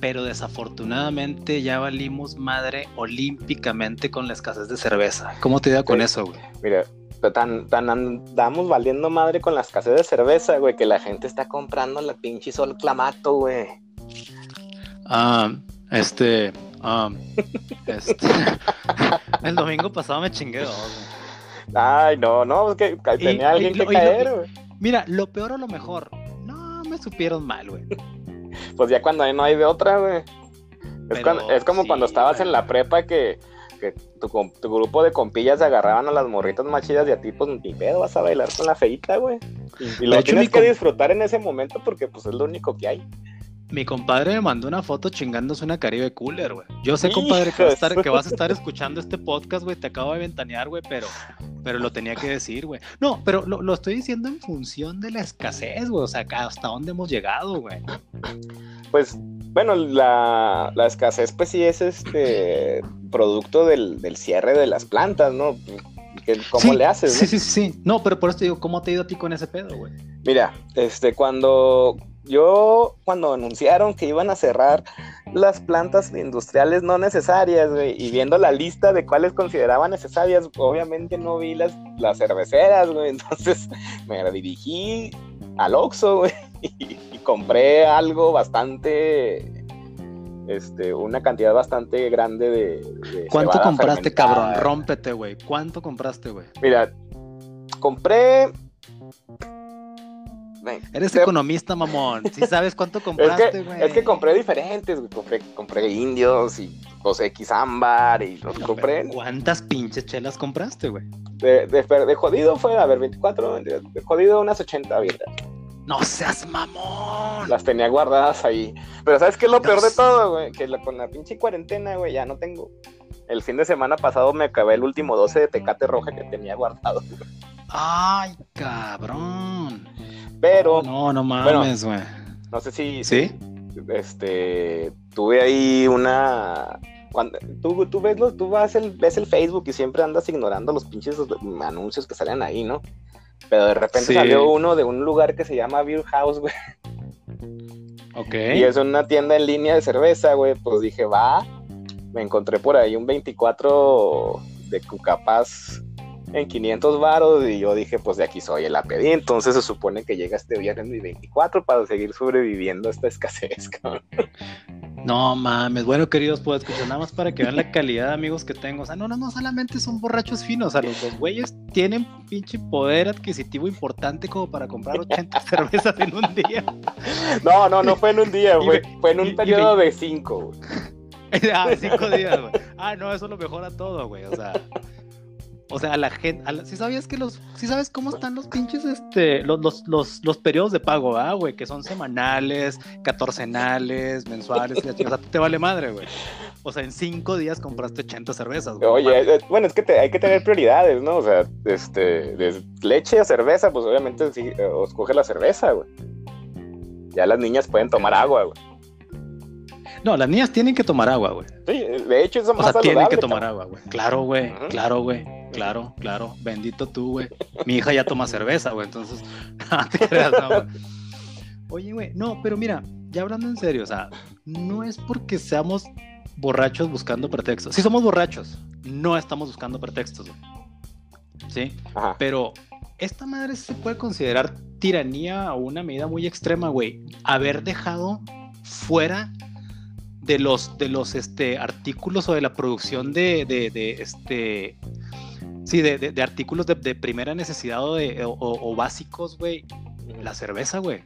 pero desafortunadamente ya valimos madre olímpicamente con la escasez de cerveza. ¿Cómo te da con eso, güey? Mira, tan, tan andamos valiendo madre con la escasez de cerveza, güey, que la gente está comprando la pinche sol clamato, güey. Ah, este, um, este el domingo pasado me chingué dos. Ay, no, no, es que tenía alguien que caer, güey. Mira, lo peor o lo mejor, no me supieron mal, güey. Pues ya cuando no hay de otra, güey. Es, como cuando estabas en la prepa que, que tu, tu, grupo de compillas se agarraban a las morritas más chidas y a ti, pues ni pedo, vas a bailar con la feita, güey. Y, lo tienes que disfrutar en ese momento porque pues es lo único que hay. Mi compadre me mandó una foto chingándose una Caribe Cooler, güey. Yo sé, compadre, que, vas a estar escuchando este podcast, güey. Te acabo de ventanear, güey, pero, pero lo tenía que decir, güey. No, pero lo, estoy diciendo en función de la escasez, güey. O sea, hasta dónde hemos llegado, güey. Pues, bueno, la, escasez, pues sí es este producto del, cierre de las plantas, ¿no? ¿Cómo le haces? Sí, sí, sí. No, pero por eso te digo, ¿cómo te ha ido a ti con ese pedo, güey? Mira, este, cuando, yo cuando anunciaron que iban a cerrar las plantas industriales no necesarias, güey, y viendo la lista de cuáles consideraban necesarias, obviamente no vi las, las cerveceras, güey, entonces me dirigí al Oxxo, güey, y, compré algo bastante, este, una cantidad bastante grande de... ¿Cuánto compraste, cabrón? Rómpete, güey. ¿Cuánto compraste, güey? Mira, compré Eres economista, mamón. Si sabes cuánto compraste, güey. Es, que compré diferentes, güey. Compré, compré indios y los X ámbar y los compré. ¿Cuántas pinches chelas compraste, güey? De, de, jodido fue, a ver, 24, de, jodido unas 80 vidas. No seas mamón. Las tenía guardadas ahí. Pero ¿sabes qué es lo peor de todo, güey? Que con la pinche cuarentena, güey, ya no tengo. El fin de semana pasado me acabé el último 12 de Tecate Roja que tenía guardado. Ay, cabrón. Pero. No, no mames, güey. no sé si. ¿Sí? Este. Tuve ahí una. Cuando, tú, tú, ves los, tú vas el, ves el Facebook y siempre andas ignorando los pinches anuncios que salen ahí, ¿no? Pero de repente salió uno de un lugar que se llama Beer House, güey. Ok. Y es una tienda en línea de cerveza, güey. Pues dije, va. Me encontré por ahí un 24 de Cucapaz en 500 varos y yo dije, pues de aquí soy, la pedí. Entonces se supone que llega este viernes mi 24 para seguir sobreviviendo a esta escasez, cabrón. No mames, bueno queridos, pues escuchar nada más para que vean la calidad de amigos que tengo. O sea, no, no, no solamente son borrachos finos, o sea, los dos güeyes tienen pinche poder adquisitivo importante como para comprar 80 cervezas en un día. No, no, no fue en un día, güey, fue en un periodo de 5. ah, cinco días, güey. Ah, no, eso lo mejora todo, güey. O sea, o sea, a la gente, si sabías que los, si sabes cómo están los pinches, este, los, los, los, los periodos de pago, ah, güey, que son semanales, catorcenales, mensuales, o sea, te vale madre, güey. O sea, en cinco días compraste 80 cervezas, güey. Oye, eh, bueno, es que te, hay que tener prioridades, ¿no? O sea, este, de leche o cerveza, pues obviamente sí, eh, escoge la cerveza, güey. Ya las niñas pueden tomar agua, güey. No, las niñas tienen que tomar agua, güey. Sí, de hecho, eso más O sea, tienen que tomar agua, güey. Claro, güey. Claro, güey. Claro, claro. Bendito tú, güey. Mi hija ya toma cerveza, güey. Entonces, no te creas, no, güey. Oye, güey. No, pero mira, ya hablando en serio, o sea, no es porque seamos borrachos buscando pretextos. Sí somos borrachos. No estamos buscando pretextos, güey. ¿Sí? Ajá. Pero esta madre se puede considerar tiranía o una medida muy extrema, güey. Haber dejado fuera de los, de los este, artículos o de la producción de, de, este, Sí, de, de, de artículos de, de, primera necesidad o, de, o, o básicos, güey. La cerveza, güey.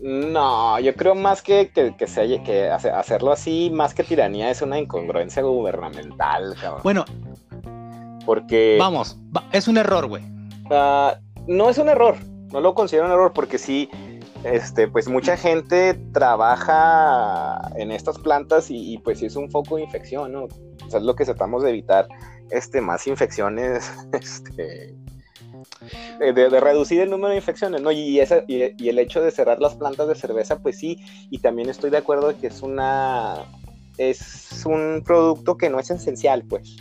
No, yo creo más que, que, que, se, que hacerlo así, más que tiranía, es una incongruencia gubernamental, cabrón. Bueno, porque. Vamos, es un error, güey. Uh, no es un error, no lo considero un error, porque sí, este, pues mucha gente trabaja en estas plantas y, y pues sí es un foco de infección, ¿no? O sea, es lo que tratamos de evitar, este, más infecciones, este, de, de, reducir el número de infecciones, ¿no? Y, esa, y, y, el hecho de cerrar las plantas de cerveza, pues sí, y también estoy de acuerdo de que es una es un producto que no es esencial, pues.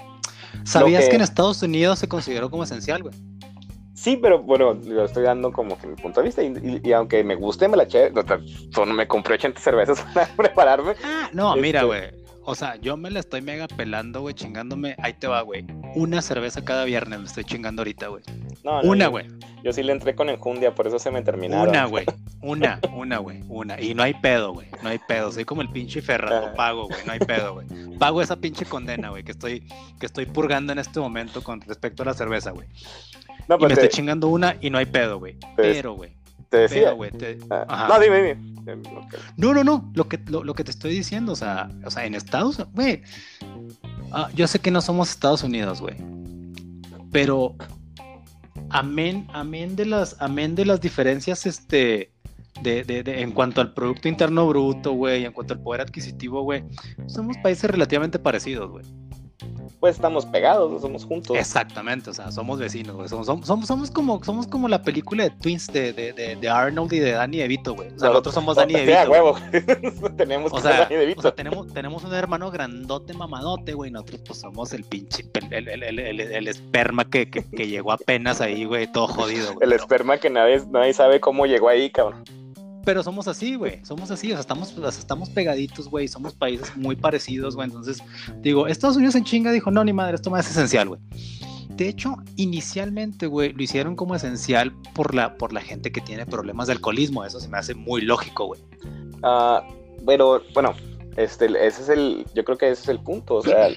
¿Sabías que... que... en Estados Unidos se consideró como esencial, güey? Sí, pero bueno, lo estoy dando como que mi punto de vista. Y, y, y aunque me guste, me la eché. No, me compré 80 cervezas para prepararme. Ah, no, este... mira, güey. O sea, yo me la estoy mega pelando, güey, chingándome. Ahí te va, güey. Una cerveza cada viernes me estoy chingando ahorita, güey. No, no, una, güey. Yo, yo, sí le entré con enjundia, por eso se me terminaron. Una, güey. Una, una, güey. Una. Y no hay pedo, güey. No hay pedo. Soy como el pinche Ferrado. Pago, güey. No hay pedo, güey. Pago esa pinche condena, güey, que estoy, que estoy purgando en este momento con respecto a la cerveza, güey. No, y me te... estoy chingando una y no hay pedo, güey. Pero, güey. Te decía. Pero, güey, te... ah. No, dime, dime. Okay. No, no, no. Lo que, lo, lo, que te estoy diciendo, o sea, o sea en Estados Unidos, güey. Uh, yo sé que no somos Estados Unidos, güey. Pero amén, amén de las, amén de las diferencias, este. De, de, de, en cuanto al Producto Interno Bruto, güey, en cuanto al poder adquisitivo, güey, somos países relativamente parecidos, güey pues estamos pegados, somos juntos. Exactamente, o sea, somos vecinos, güey. Somos, somos, somos, como, somos como la película de Twins de, de, de, de Arnold y de Danny DeVito, güey. O sea, nosotros somos Danny DeVito. sea, huevo. tenemos o sea, Danny DeVito. O sea, tenemos, tenemos un hermano grandote, mamadote, güey. Nosotros, pues, somos el pinche, el, el, el, el esperma que, que, que, llegó apenas ahí, güey, todo jodido. el esperma que nadie, nadie sabe cómo llegó ahí, cabrón. Pero somos así, güey. Somos así. O sea, estamos, estamos pegaditos, güey. Somos países muy parecidos, güey. Entonces, digo, Estados Unidos en chinga dijo, no, ni madre, esto más es esencial, güey. De hecho, inicialmente, güey, lo hicieron como esencial por la, por la gente que tiene problemas de alcoholismo. Eso se me hace muy lógico, güey. Uh, pero, bueno, este, ese es el, yo creo que ese es el punto. O sea,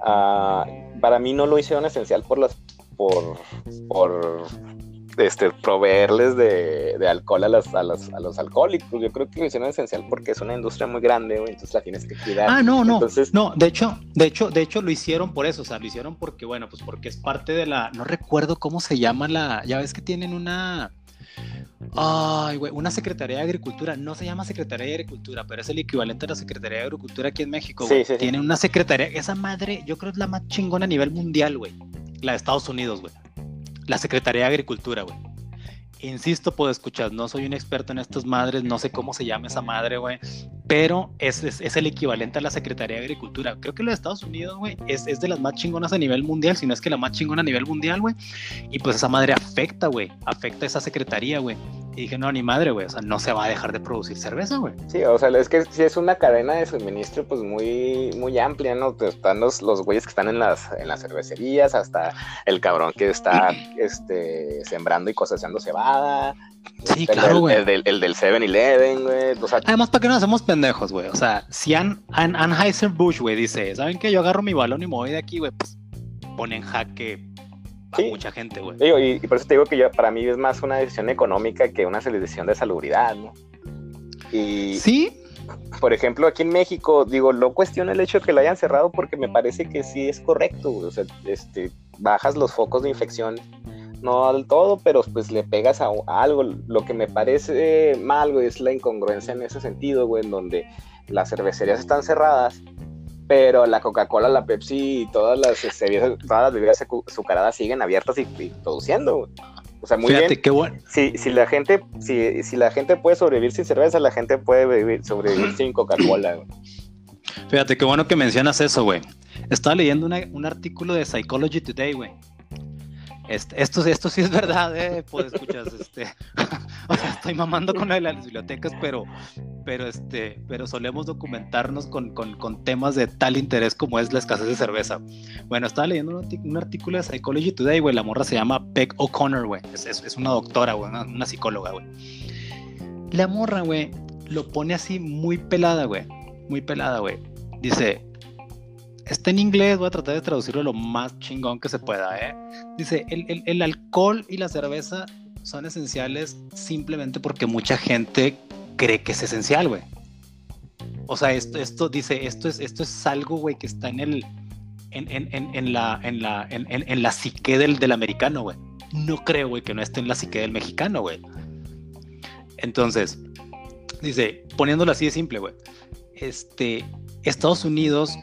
uh, para mí no lo hicieron esencial por las, por, por este, proveerles de, de alcohol a, las, a, los, a los alcohólicos. Yo creo que lo hicieron esencial porque es una industria muy grande, güey, entonces la tienes que cuidar. Ah, no, no. Entonces... No, de hecho, de hecho, de hecho lo hicieron por eso, o sea, lo hicieron porque, bueno, pues porque es parte de la, no recuerdo cómo se llama la, ya ves que tienen una, Ay, güey, una Secretaría de Agricultura, no se llama Secretaría de Agricultura, pero es el equivalente a la Secretaría de Agricultura aquí en México, güey. Sí, sí, Tienen una secretaría, esa madre, yo creo que es la más chingona a nivel mundial, güey. La de Estados Unidos, güey. La Secretaría de Agricultura, güey. Insisto, puedo escuchar, no soy un experto en estas madres, no sé cómo se llama esa madre, güey, pero es, es, el equivalente a la Secretaría de Agricultura. Creo que lo de Estados Unidos, güey, es, es, de las más chingonas a nivel mundial, si no es que la más chingona a nivel mundial, güey. Y pues esa madre afecta, güey, afecta a esa secretaría, güey. Y dije, no, ni madre, güey, o sea, no se va a dejar de producir cerveza, güey. Sí, o sea, es que si es una cadena de suministro, pues muy, muy amplia, ¿no? Están los, los güeyes que están en las, en las cervecerías, hasta el cabrón que está este, sembrando y cosechando cebada. Sí, claro, güey. El, el, el, del 7-Eleven, güey. O sea, Además, ¿para qué nos hacemos pendejos, güey? O sea, si An, An, Anheuser-Busch, güey, dice, ¿saben qué? Yo agarro mi balón y me voy de aquí, güey, pues pone en jaque sí. mucha gente, güey. Digo, y, y, por eso te digo que yo, para mí es más una decisión económica que una decisión de salubridad, ¿no? Y, sí. Por ejemplo, aquí en México, digo, no cuestiono el hecho de que lo hayan cerrado porque me parece que sí es correcto, güey. O sea, este, bajas los focos de infección, no del todo, pero pues le pegas a, a algo. Lo que me parece mal, güey, es la incongruencia en ese sentido, güey, en donde las cervecerías están cerradas, pero la Coca-Cola, la Pepsi y todas las, cervezas, todas las bebidas azucaradas siguen abiertas y, y produciendo. O sea, muy Fíjate, bien. qué bueno. Si, si, la gente, si, si, la gente puede sobrevivir sin cerveza, la gente puede vivir, sobrevivir sin Coca-Cola. Fíjate, qué bueno que mencionas eso, güey. Estaba leyendo una, un artículo de Psychology Today, güey. Esto, esto sí es verdad, eh, pues escuchas, este, o sea, estoy mamando con lo de las bibliotecas, pero, pero, este, pero solemos documentarnos con, con, temas de tal interés como es la escasez de cerveza. Bueno, estaba leyendo un, artículo de Psychology Today, güey, la morra se llama Peg O'Connor, güey, es, es, es, una doctora, güey, una, una psicóloga, güey. La morra, güey, lo pone así muy pelada, güey, muy pelada, güey. Dice, está en inglés, voy a tratar de traducirlo lo más chingón que se pueda, ¿eh? Dice, el, alcohol y la cerveza son esenciales simplemente porque mucha gente cree que es esencial, güey. O sea, esto, esto dice, esto es, esto es algo, güey, que está en el, en, en, en, en la, en la, en, la psique del, del americano, güey. No creo, güey, que no esté en la psique del mexicano, güey. Entonces, dice, poniéndolo así de simple, güey. Este, Estados Unidos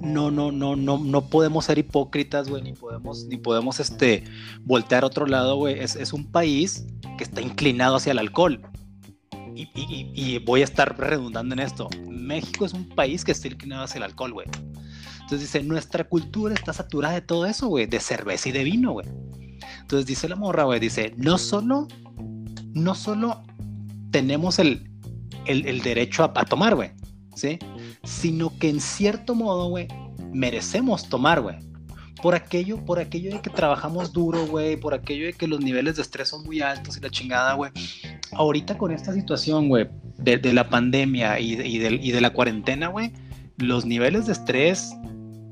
no, no, no, no, no podemos ser hipócritas, güey, ni podemos, ni podemos, este, voltear a otro lado, güey. Es, es, un país que está inclinado hacia el alcohol. Y, y, y, voy a estar redundando en esto. México es un país que está inclinado hacia el alcohol, güey. Entonces dice, nuestra cultura está saturada de todo eso, güey, de cerveza y de vino, güey. Entonces dice la morra, güey, dice, no solo, no solo tenemos el, el, el derecho a, a tomar, güey, ¿sí? Sino que en cierto modo, güey, merecemos tomar, güey. Por aquello, por aquello de que trabajamos duro, güey, por aquello de que los niveles de estrés son muy altos y la chingada, güey. Ahorita con esta situación, güey, de, de, la pandemia y y, de, y de la cuarentena, güey, los niveles de estrés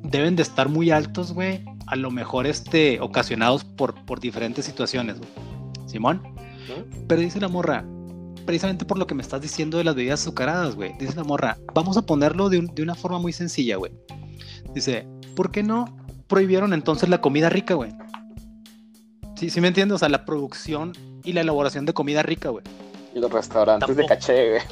deben de estar muy altos, güey, a lo mejor este, ocasionados por, por diferentes situaciones, güey. Simón. Pero dice la morra, precisamente por lo que me estás diciendo de las bebidas azucaradas, güey. Dice la morra, vamos a ponerlo de, un, de una forma muy sencilla, güey. Dice, ¿por qué no prohibieron entonces la comida rica, güey? Sí, sí me entiendes, o sea, la producción y la elaboración de comida rica, güey. Y los restaurantes Tampoco. de caché, güey.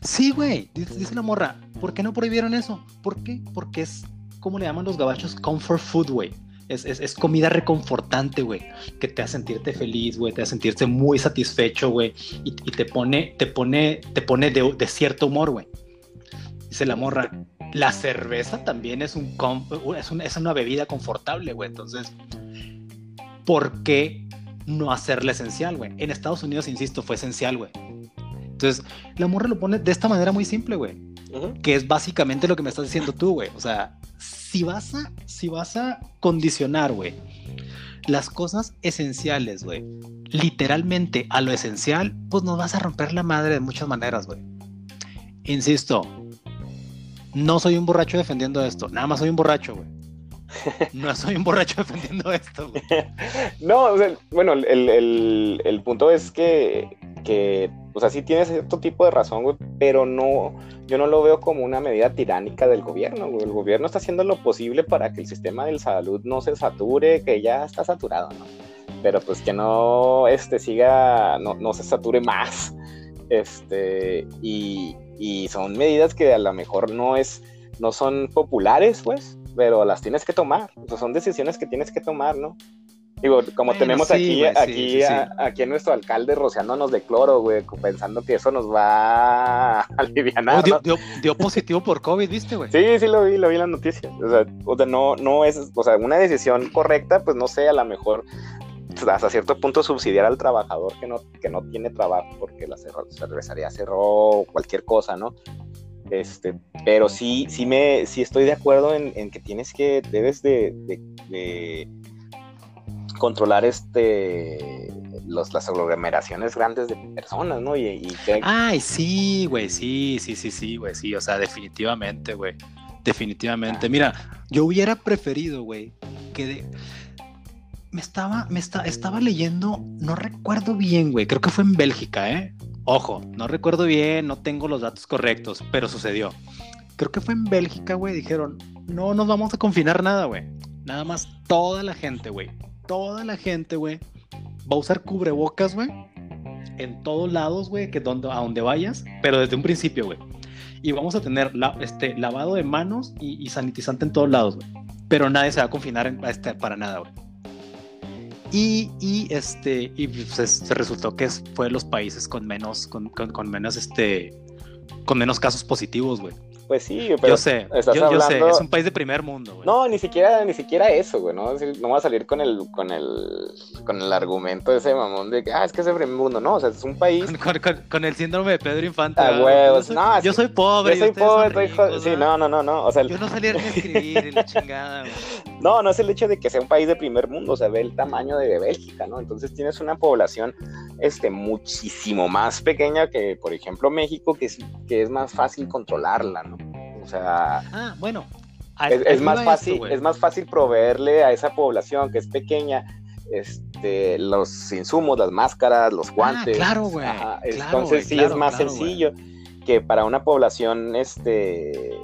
Sí, güey, dice, dice la morra, ¿por qué no prohibieron eso? ¿Por qué? Porque es ¿cómo le llaman los gabachos? Comfort food, güey. Es, es, es, comida reconfortante, güey, que te hace sentirte feliz, güey, te hace sentirte muy satisfecho, güey, y, y, te pone, te pone, te pone de, de cierto humor, güey. Dice la morra, la cerveza también es, un, es, un, es una bebida confortable, güey, entonces, ¿por qué no hacerla esencial, güey? En Estados Unidos, insisto, fue esencial, güey. Entonces, la morra lo pone de esta manera muy simple, güey. Uh -huh. Que es básicamente lo que me estás diciendo tú, güey. O sea, si vas a, si vas a condicionar, güey, las cosas esenciales, güey, literalmente a lo esencial, pues nos vas a romper la madre de muchas maneras, güey. Insisto, no soy un borracho defendiendo esto, nada más soy un borracho, güey. No soy un borracho defendiendo esto, güey. No, o sea, bueno, el, el, el, punto es que, que, o sea, sí tienes cierto tipo de razón, güey, pero no, yo no lo veo como una medida tiránica del gobierno. El gobierno está haciendo lo posible para que el sistema de salud no se sature, que ya está saturado, ¿no? Pero pues que no, este, siga, no, no se sature más, este, y, y son medidas que a lo mejor no es, no son populares, pues, pero las tienes que tomar. O sea, son decisiones que tienes que tomar, ¿no? Digo, como bueno, tenemos sí, aquí, wey, aquí, sí, sí, a, aquí a nuestro alcalde rociándonos de cloro, güey, pensando que eso nos va a aliviar. Oh, dio, dio, dio, positivo por COVID, ¿viste, güey? Sí, sí lo vi, lo vi en las noticias. O sea, o sea, no, no es, o sea, una decisión correcta, pues no sé, a lo mejor hasta cierto punto subsidiar al trabajador que no, que no tiene trabajo porque la cervecería cerró cualquier cosa, ¿no? Este, pero sí, sí me, sí estoy de acuerdo en, en que tienes que, debes de, de, de controlar este los, las aglomeraciones grandes de personas, ¿no? Y, y que... Ay, sí, güey, sí, sí, sí, sí, güey, sí, o sea, definitivamente, güey, definitivamente. Ah. Mira, yo hubiera preferido, güey, que de... me estaba, me está, estaba leyendo, no recuerdo bien, güey, creo que fue en Bélgica, ¿eh? Ojo, no recuerdo bien, no tengo los datos correctos, pero sucedió. Creo que fue en Bélgica, güey, dijeron, no nos vamos a confinar nada, güey. Nada más toda la gente, güey. Toda la gente, güey, va a usar cubrebocas, güey. En todos lados, güey, que donde, a donde vayas, pero desde un principio, güey. Y vamos a tener este, lavado de manos y, sanitizante en todos lados, güey. Pero nadie se va a confinar este, para nada, güey. Y, y, este y pues, se resultó que fue de los países con menos con, con, con menos este con menos casos positivos güey pues sí, pero yo sé, yo, hablando... yo, sé, es un país de primer mundo, güey. No, ni siquiera, ni siquiera eso, güey, ¿no? No va a salir con el, con el, con el argumento de ese mamón de que, ah, es que es de primer mundo, no, o sea, es un país... Con, con, con el síndrome de Pedro Infante. Ah, huevos, yo soy, no, yo soy pobre. Yo soy pobre, soy ricos, sí, no, no, no, no, o sea... Yo no salía a escribir y la chingada, güey. No, no es el hecho de que sea un país de primer mundo, o sea, ve el tamaño de Bélgica, ¿no? Entonces tienes una población, este, muchísimo más pequeña que, por ejemplo, México, que es, que es más fácil controlarla, ¿no? O sea. Ah, bueno. es, más fácil, es más fácil proveerle a esa población que es pequeña este, los insumos, las máscaras, los ah, guantes. claro, güey. Entonces sí es más sencillo que para una población, este,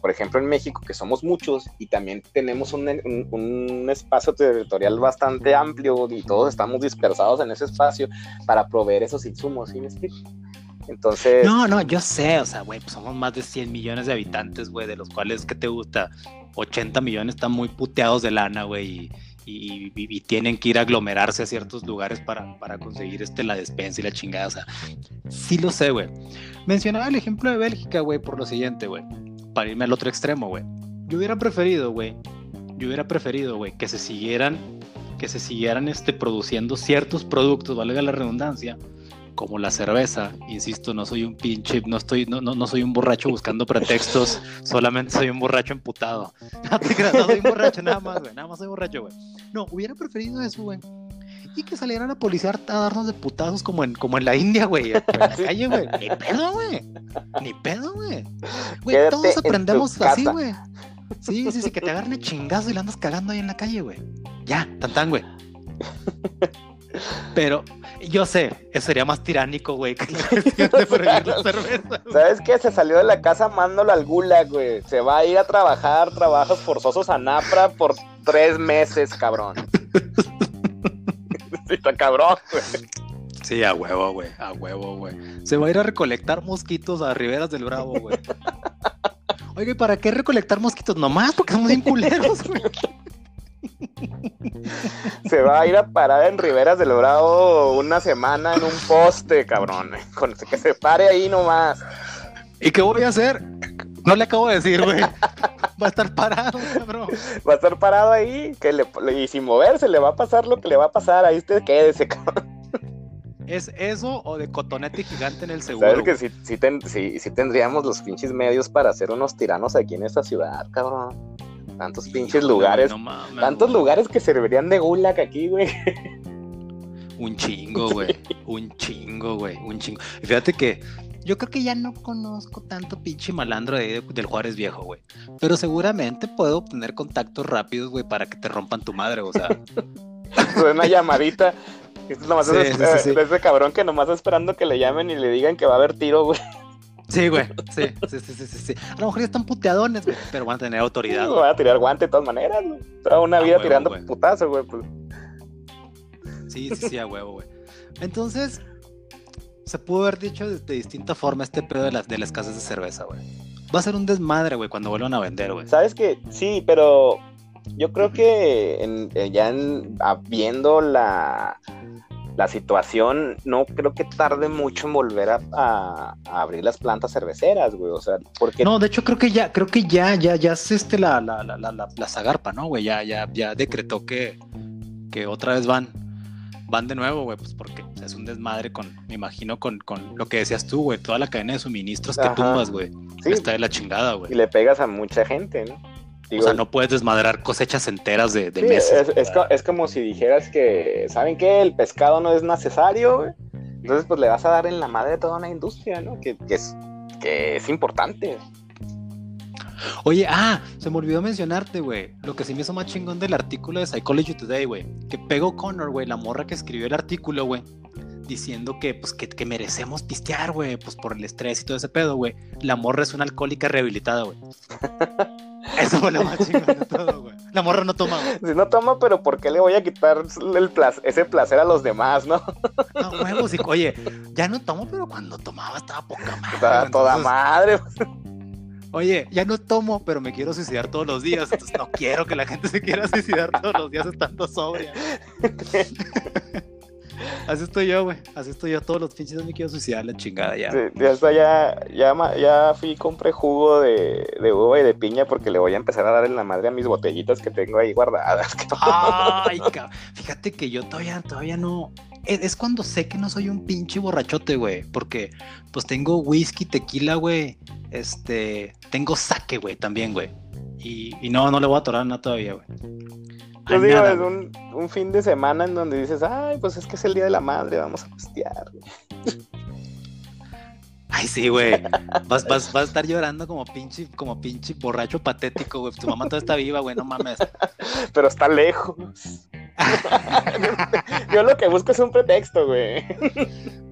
por ejemplo en México, que somos muchos y también tenemos un, espacio territorial bastante amplio y todos estamos dispersados en ese espacio para proveer esos insumos, ¿sí me explico? Entonces... No, no, yo sé, o sea, güey, pues somos más de 100 millones de habitantes, güey, de los cuales, ¿qué te gusta? 80 millones están muy puteados de lana, güey, y, tienen que ir a aglomerarse a ciertos lugares para, para, conseguir este, la despensa y la chingada. O sea, sí lo sé, güey. Mencionaba el ejemplo de Bélgica, güey, por lo siguiente, güey. Para irme al otro extremo, güey. Yo hubiera preferido, güey. Yo hubiera preferido, güey, que se siguieran, que se siguieran este, produciendo ciertos productos, valga la redundancia, como la cerveza, insisto, no soy un pinche, no estoy, no, no, no soy un borracho buscando pretextos, solamente soy un borracho emputado. No te creas, no soy un borracho, nada más, güey, nada más soy borracho, güey. No, hubiera preferido eso, güey. Y que salieran a policiar a darnos de putazos como en, como en la India, güey. En la calle, güey. Ni pedo, güey. Ni pedo, güey. Güey, todos aprendemos así, güey. Sí, sí, sí, que te agarren chingazo y la andas cagando ahí en la calle, güey. Ya, tan güey. Pero yo sé, eso sería más tiránico, güey, que la la cerveza. ¿Sabes qué? Se salió de la casa mándolo al gulag, güey. Se va a ir a trabajar trabajos forzosos a Napra por tres meses, cabrón. está cabrón, güey. Sí, a huevo, güey, a huevo, güey. Se va a ir a recolectar mosquitos a Riberas del Bravo, güey. Oye, ¿para qué recolectar mosquitos? Nomás porque somos bien culeros, güey. Se va a ir a parar en Riberas del Bravo una semana en un poste, cabrón. Con que se pare ahí nomás. ¿Y qué voy a hacer? No le acabo de decir, güey. Va a estar parado, cabrón. Va a estar parado ahí que le, y sin moverse le va a pasar lo que le va a pasar. Ahí usted quédese, cabrón. ¿Es eso o de cotonete gigante en el seguro? Sabes que sí, sí tendríamos los pinches medios para hacer unos tiranos aquí en esta ciudad, cabrón. Tantos pinches lugares. tantos lugares que servirían de gulag aquí, güey. Un chingo, güey. Un chingo, güey. Un chingo. Fíjate que yo creo que ya no conozco tanto pinche malandro de, del Juárez viejo, güey. Pero seguramente puedo obtener contactos rápidos, güey, para que te rompan tu madre, o sea. una llamadita. Esto nomás es, ese cabrón que nomás está esperando que le llamen y le digan que va a haber tiro, güey. Sí, güey. Sí, sí, sí, sí, sí. A lo mejor ya están puteadones, güey, pero van a tener autoridad. van a tirar guante de todas maneras, güey. Toda una vida tirando putazo, güey. Pues. Sí, sí, sí, a huevo, güey. Entonces, se pudo haber dicho de, distinta forma este pedo de las, de las casas de cerveza, güey. Va a ser un desmadre, güey, cuando vuelvan a vender, güey. ¿Sabes qué? Sí, pero yo creo que en, eh, ya en, viendo la, la situación no creo que tarde mucho en volver a, abrir las plantas cerveceras, güey. O sea, porque. No, de hecho creo que ya, creo que ya, ya, ya es este la, la, la, la, la Zagarpa, ¿no, güey? Ya, ya, ya decretó que, que otra vez van. Van de nuevo, güey, pues porque es un desmadre con, me imagino, con, con lo que decías tú, güey, toda la cadena de suministros que tumbas, güey. Está de la chingada, güey. Y le pegas a mucha gente, ¿no? O sea, no puedes desmadrar cosechas enteras de, meses. Es, como si dijeras que, ¿saben qué? El pescado no es necesario, güey. Entonces, pues le vas a dar en la madre de toda una industria, ¿no? Que, es, que es importante. Oye, ah, se me olvidó mencionarte, güey. Lo que sí me hizo más chingón del artículo de Psychology Today, güey. Que pegó Connor, güey, la morra que escribió el artículo, güey. Diciendo que, pues, que, que merecemos pistear, güey. Pues por el estrés y todo ese pedo, güey. La morra es una alcohólica rehabilitada, güey. Eso fue lo más chingón de todo, güey. La morra no toma, güey. Si no toma, pero ¿por qué le voy a quitar el ese placer a los demás, no? No, huevos, y, oye, ya no tomo, pero cuando tomaba estaba poca madre. Estaba toda madre. Oye, ya no tomo, pero me quiero suicidar todos los días. Entonces no quiero que la gente se quiera suicidar todos los días estando sobria. Así estoy yo, güey. Así estoy yo. Todos los pinches me quiero suicidar la chingada ya. Sí, ya está, ya, ya, ya fui y compré jugo de, de, uva y de piña porque le voy a empezar a dar en la madre a mis botellitas que tengo ahí guardadas. Ay, cabrón. Fíjate que yo todavía, todavía no. Es, cuando sé que no soy un pinche borrachote, güey. Porque, pues tengo whisky, tequila, güey. Este. Tengo saque, güey, también, güey. Y, y no, no le voy a atorar nada todavía, güey. Yo digo, es un, un, fin de semana en donde dices, ay, pues es que es el día de la madre, vamos a pistear. Ay, sí, güey. Vas, vas, vas a estar llorando como pinche, como pinche borracho patético, güey. Tu mamá todavía está viva, güey, no mames. Pero está lejos. yo lo que busco es un pretexto, güey.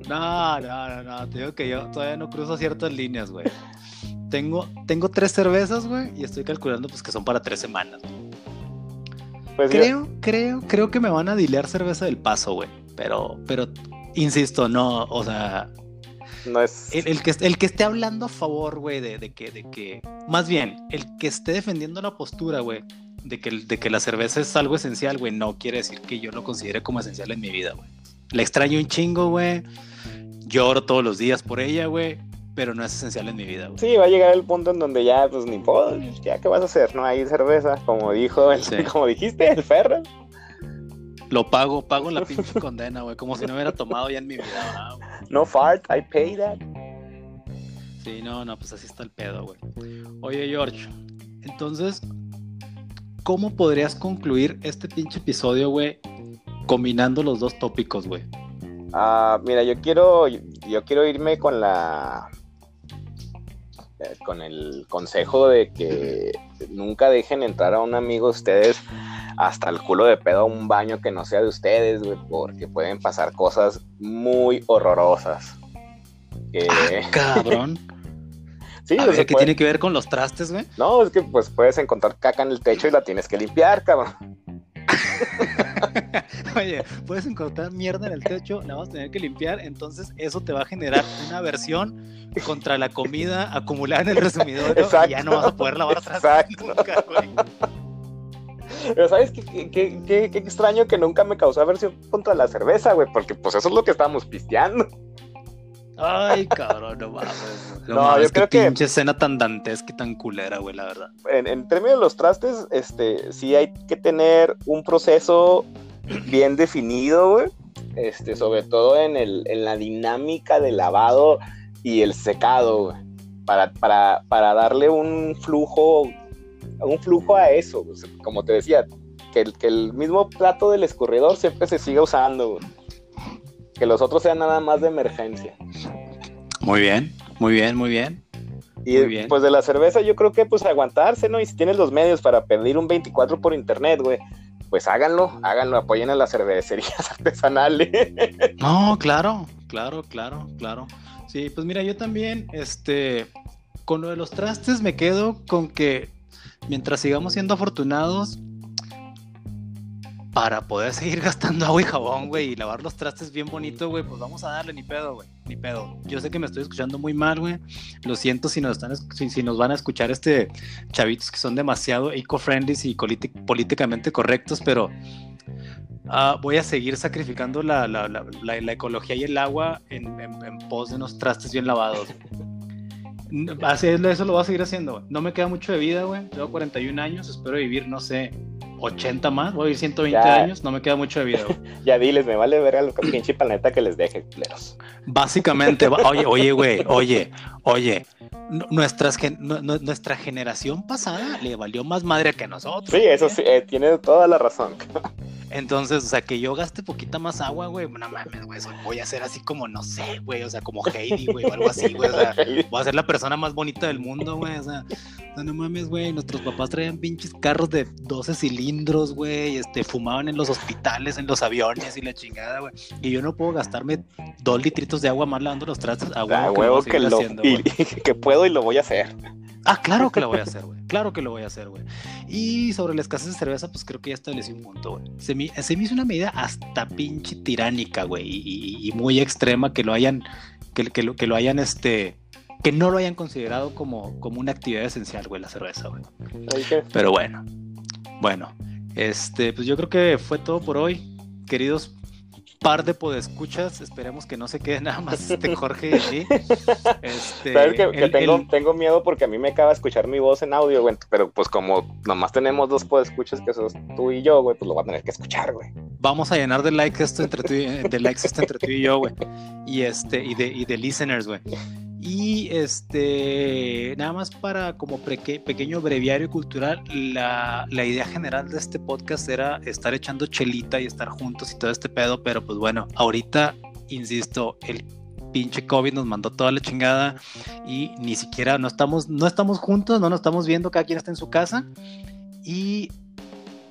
No, no, no, no. Te digo que yo todavía no cruzo ciertas líneas, güey. Tengo, tengo tres cervezas, güey, y estoy calculando pues que son para tres semanas. Pues creo, creo, creo que me van a dilear cerveza del paso, güey. Pero, pero, insisto, no, o sea, no es... El, que, el que esté hablando a favor, güey, de, de, que, de que... Más bien, el que esté defendiendo la postura, güey, de que, de que la cerveza es algo esencial, güey, no quiere decir que yo lo considere como esencial en mi vida, güey. La extraño un chingo, güey. Lloro todos los días por ella, güey. Pero no es esencial en mi vida, güey. Sí, va a llegar el punto en donde ya, pues ni puedo, ya, ¿qué vas a hacer? No hay cerveza, como dijo, el, como dijiste, el Ferro. Lo pago, pago la pinche condena, güey. Como si no hubiera tomado ya en mi vida, No fart, I pay that. Sí, no, no, pues así está el pedo, güey. Oye, George, entonces, ¿cómo podrías concluir este pinche episodio, güey, combinando los dos tópicos, güey? Ah, mira, yo quiero, yo quiero irme con la, con el consejo de que nunca dejen entrar a un amigo ustedes hasta el culo de pedo a un baño que no sea de ustedes, güey, porque pueden pasar cosas muy horrorosas. Ah, cabrón. sí, a ver, ¿qué tiene que ver con los trastes, güey? No, es que pues puedes encontrar caca en el techo y la tienes que limpiar, cabrón. Oye, puedes encontrar mierda en el techo, la vas a tener que limpiar, entonces eso te va a generar una versión contra la comida acumulada en el resumidor y ya no vas a poder lavar atrás nunca, güey. Pero ¿sabes qué, qué, extraño que nunca me causó aversión contra la cerveza, güey? Porque pues eso es lo que estábamos pisteando. Ay, cabrón, no mames. No, yo creo que. Pinche escena tan dantesca y tan culera, güey, la verdad. En, en, términos de los trastes, este, sí hay que tener un proceso bien definido, güey. Este, sobre todo en, el, en la dinámica del lavado y el secado, güey. Para, para, para darle un flujo un flujo a eso, como te decía, que el, que el mismo plato del escurridor siempre se siga usando, que los otros sean nada más de emergencia. Muy bien, muy bien, muy bien. Y bien. pues de la cerveza yo creo que pues aguantarse, ¿no? Y si tienes los medios para pedir un 24 por internet, güey, pues háganlo, háganlo, apoyen a las cervecerías artesanales. No, claro, claro, claro, claro. Sí, pues mira, yo también, este, con lo de los trastes me quedo con que mientras sigamos siendo afortunados para poder seguir gastando agua y jabón, güey, y lavar los trastes bien bonito, güey, pues vamos a darle ni pedo, güey, ni pedo. Yo sé que me estoy escuchando muy mal, güey. Lo siento si nos están si, nos van a escuchar este chavitos que son demasiado eco-friendly y políticamente correctos, pero ah, voy a seguir sacrificando la, ecología y el agua en, en pos de unos trastes bien lavados. Así es, eso lo voy a seguir haciendo. No me queda mucho de vida, güey. Tengo 41 años, espero vivir, no sé, 80 más. Voy a vivir 120 años, no me queda mucho de vida, ya diles, me vale ver a lo pinche planeta que les deje, culeros. Básicamente, oye, oye, güey, oye, oye. Nuestras, nuestra generación pasada le valió más madre que nosotros. Sí, eso sí, eh, tiene toda la razón. Entonces, o sea, que yo gaste poquita más agua, güey, no mames, güey, voy a ser así como, no sé, güey, o sea, como Heidi, güey, o algo así, güey, o sea, voy a ser la persona más bonita del mundo, güey, o sea, no mames, güey, nuestros papás traían pinches carros de 12 cilindros, güey, este, fumaban en los hospitales, en los aviones y la chingada, güey, y yo no puedo gastarme dos litritos de agua más lavando los trastos, a huevo, que, lo, que puedo y lo voy a hacer. Ah, claro que lo voy a hacer, güey. Claro que lo voy a hacer, güey. Y sobre la escasez de cerveza, pues creo que ya establecí un punto, güey. Se me, hizo una medida hasta pinche tiránica, güey. Y, muy extrema que lo hayan, que, que, lo, que lo hayan, este, que no lo hayan considerado como, como una actividad esencial, güey, la cerveza, güey. Pero bueno, bueno, este, pues yo creo que fue todo por hoy, queridos par de podescuchas. Esperemos que no se quede nada más este Jorge y allí. Este, ¿Sabes que, tengo, tengo, miedo porque a mí me acaba de escuchar mi voz en audio, güey. Pero pues como nomás tenemos dos podescuchas, que sos tú y yo, güey, pues lo va a tener que escuchar, güey. Vamos a llenar de likes esto entre tú y, de likes esto entre tú y yo, güey. Y este, y de, y de listeners, güey. Y este, nada más para como pequeño breviario cultural, la, la, idea general de este podcast era estar echando chelita y estar juntos y todo este pedo, pero pues bueno, ahorita, insisto, el pinche COVID nos mandó toda la chingada y ni siquiera no estamos, no estamos juntos, no nos estamos viendo, cada quien está en su casa. Y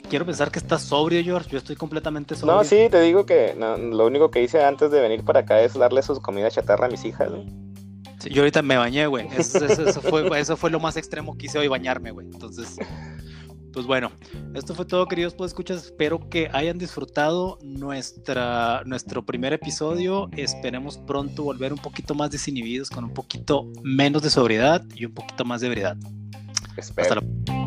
quiero pensar que estás sobrio, George. Yo estoy completamente sobrio. No, sí, te digo que lo único que hice antes de venir para acá es darle sus comidas chatarra a mis hijas, yo ahorita me bañé, güey. Eso, fue, eso fue lo más extremo que hice hoy, bañarme, güey. Entonces, pues bueno, esto fue todo, queridos pues escuchas. Espero que hayan disfrutado nuestra, nuestro primer episodio. Esperemos pronto volver un poquito más desinhibidos, con un poquito menos de sobriedad y un poquito más de verdad. Espero. Hasta la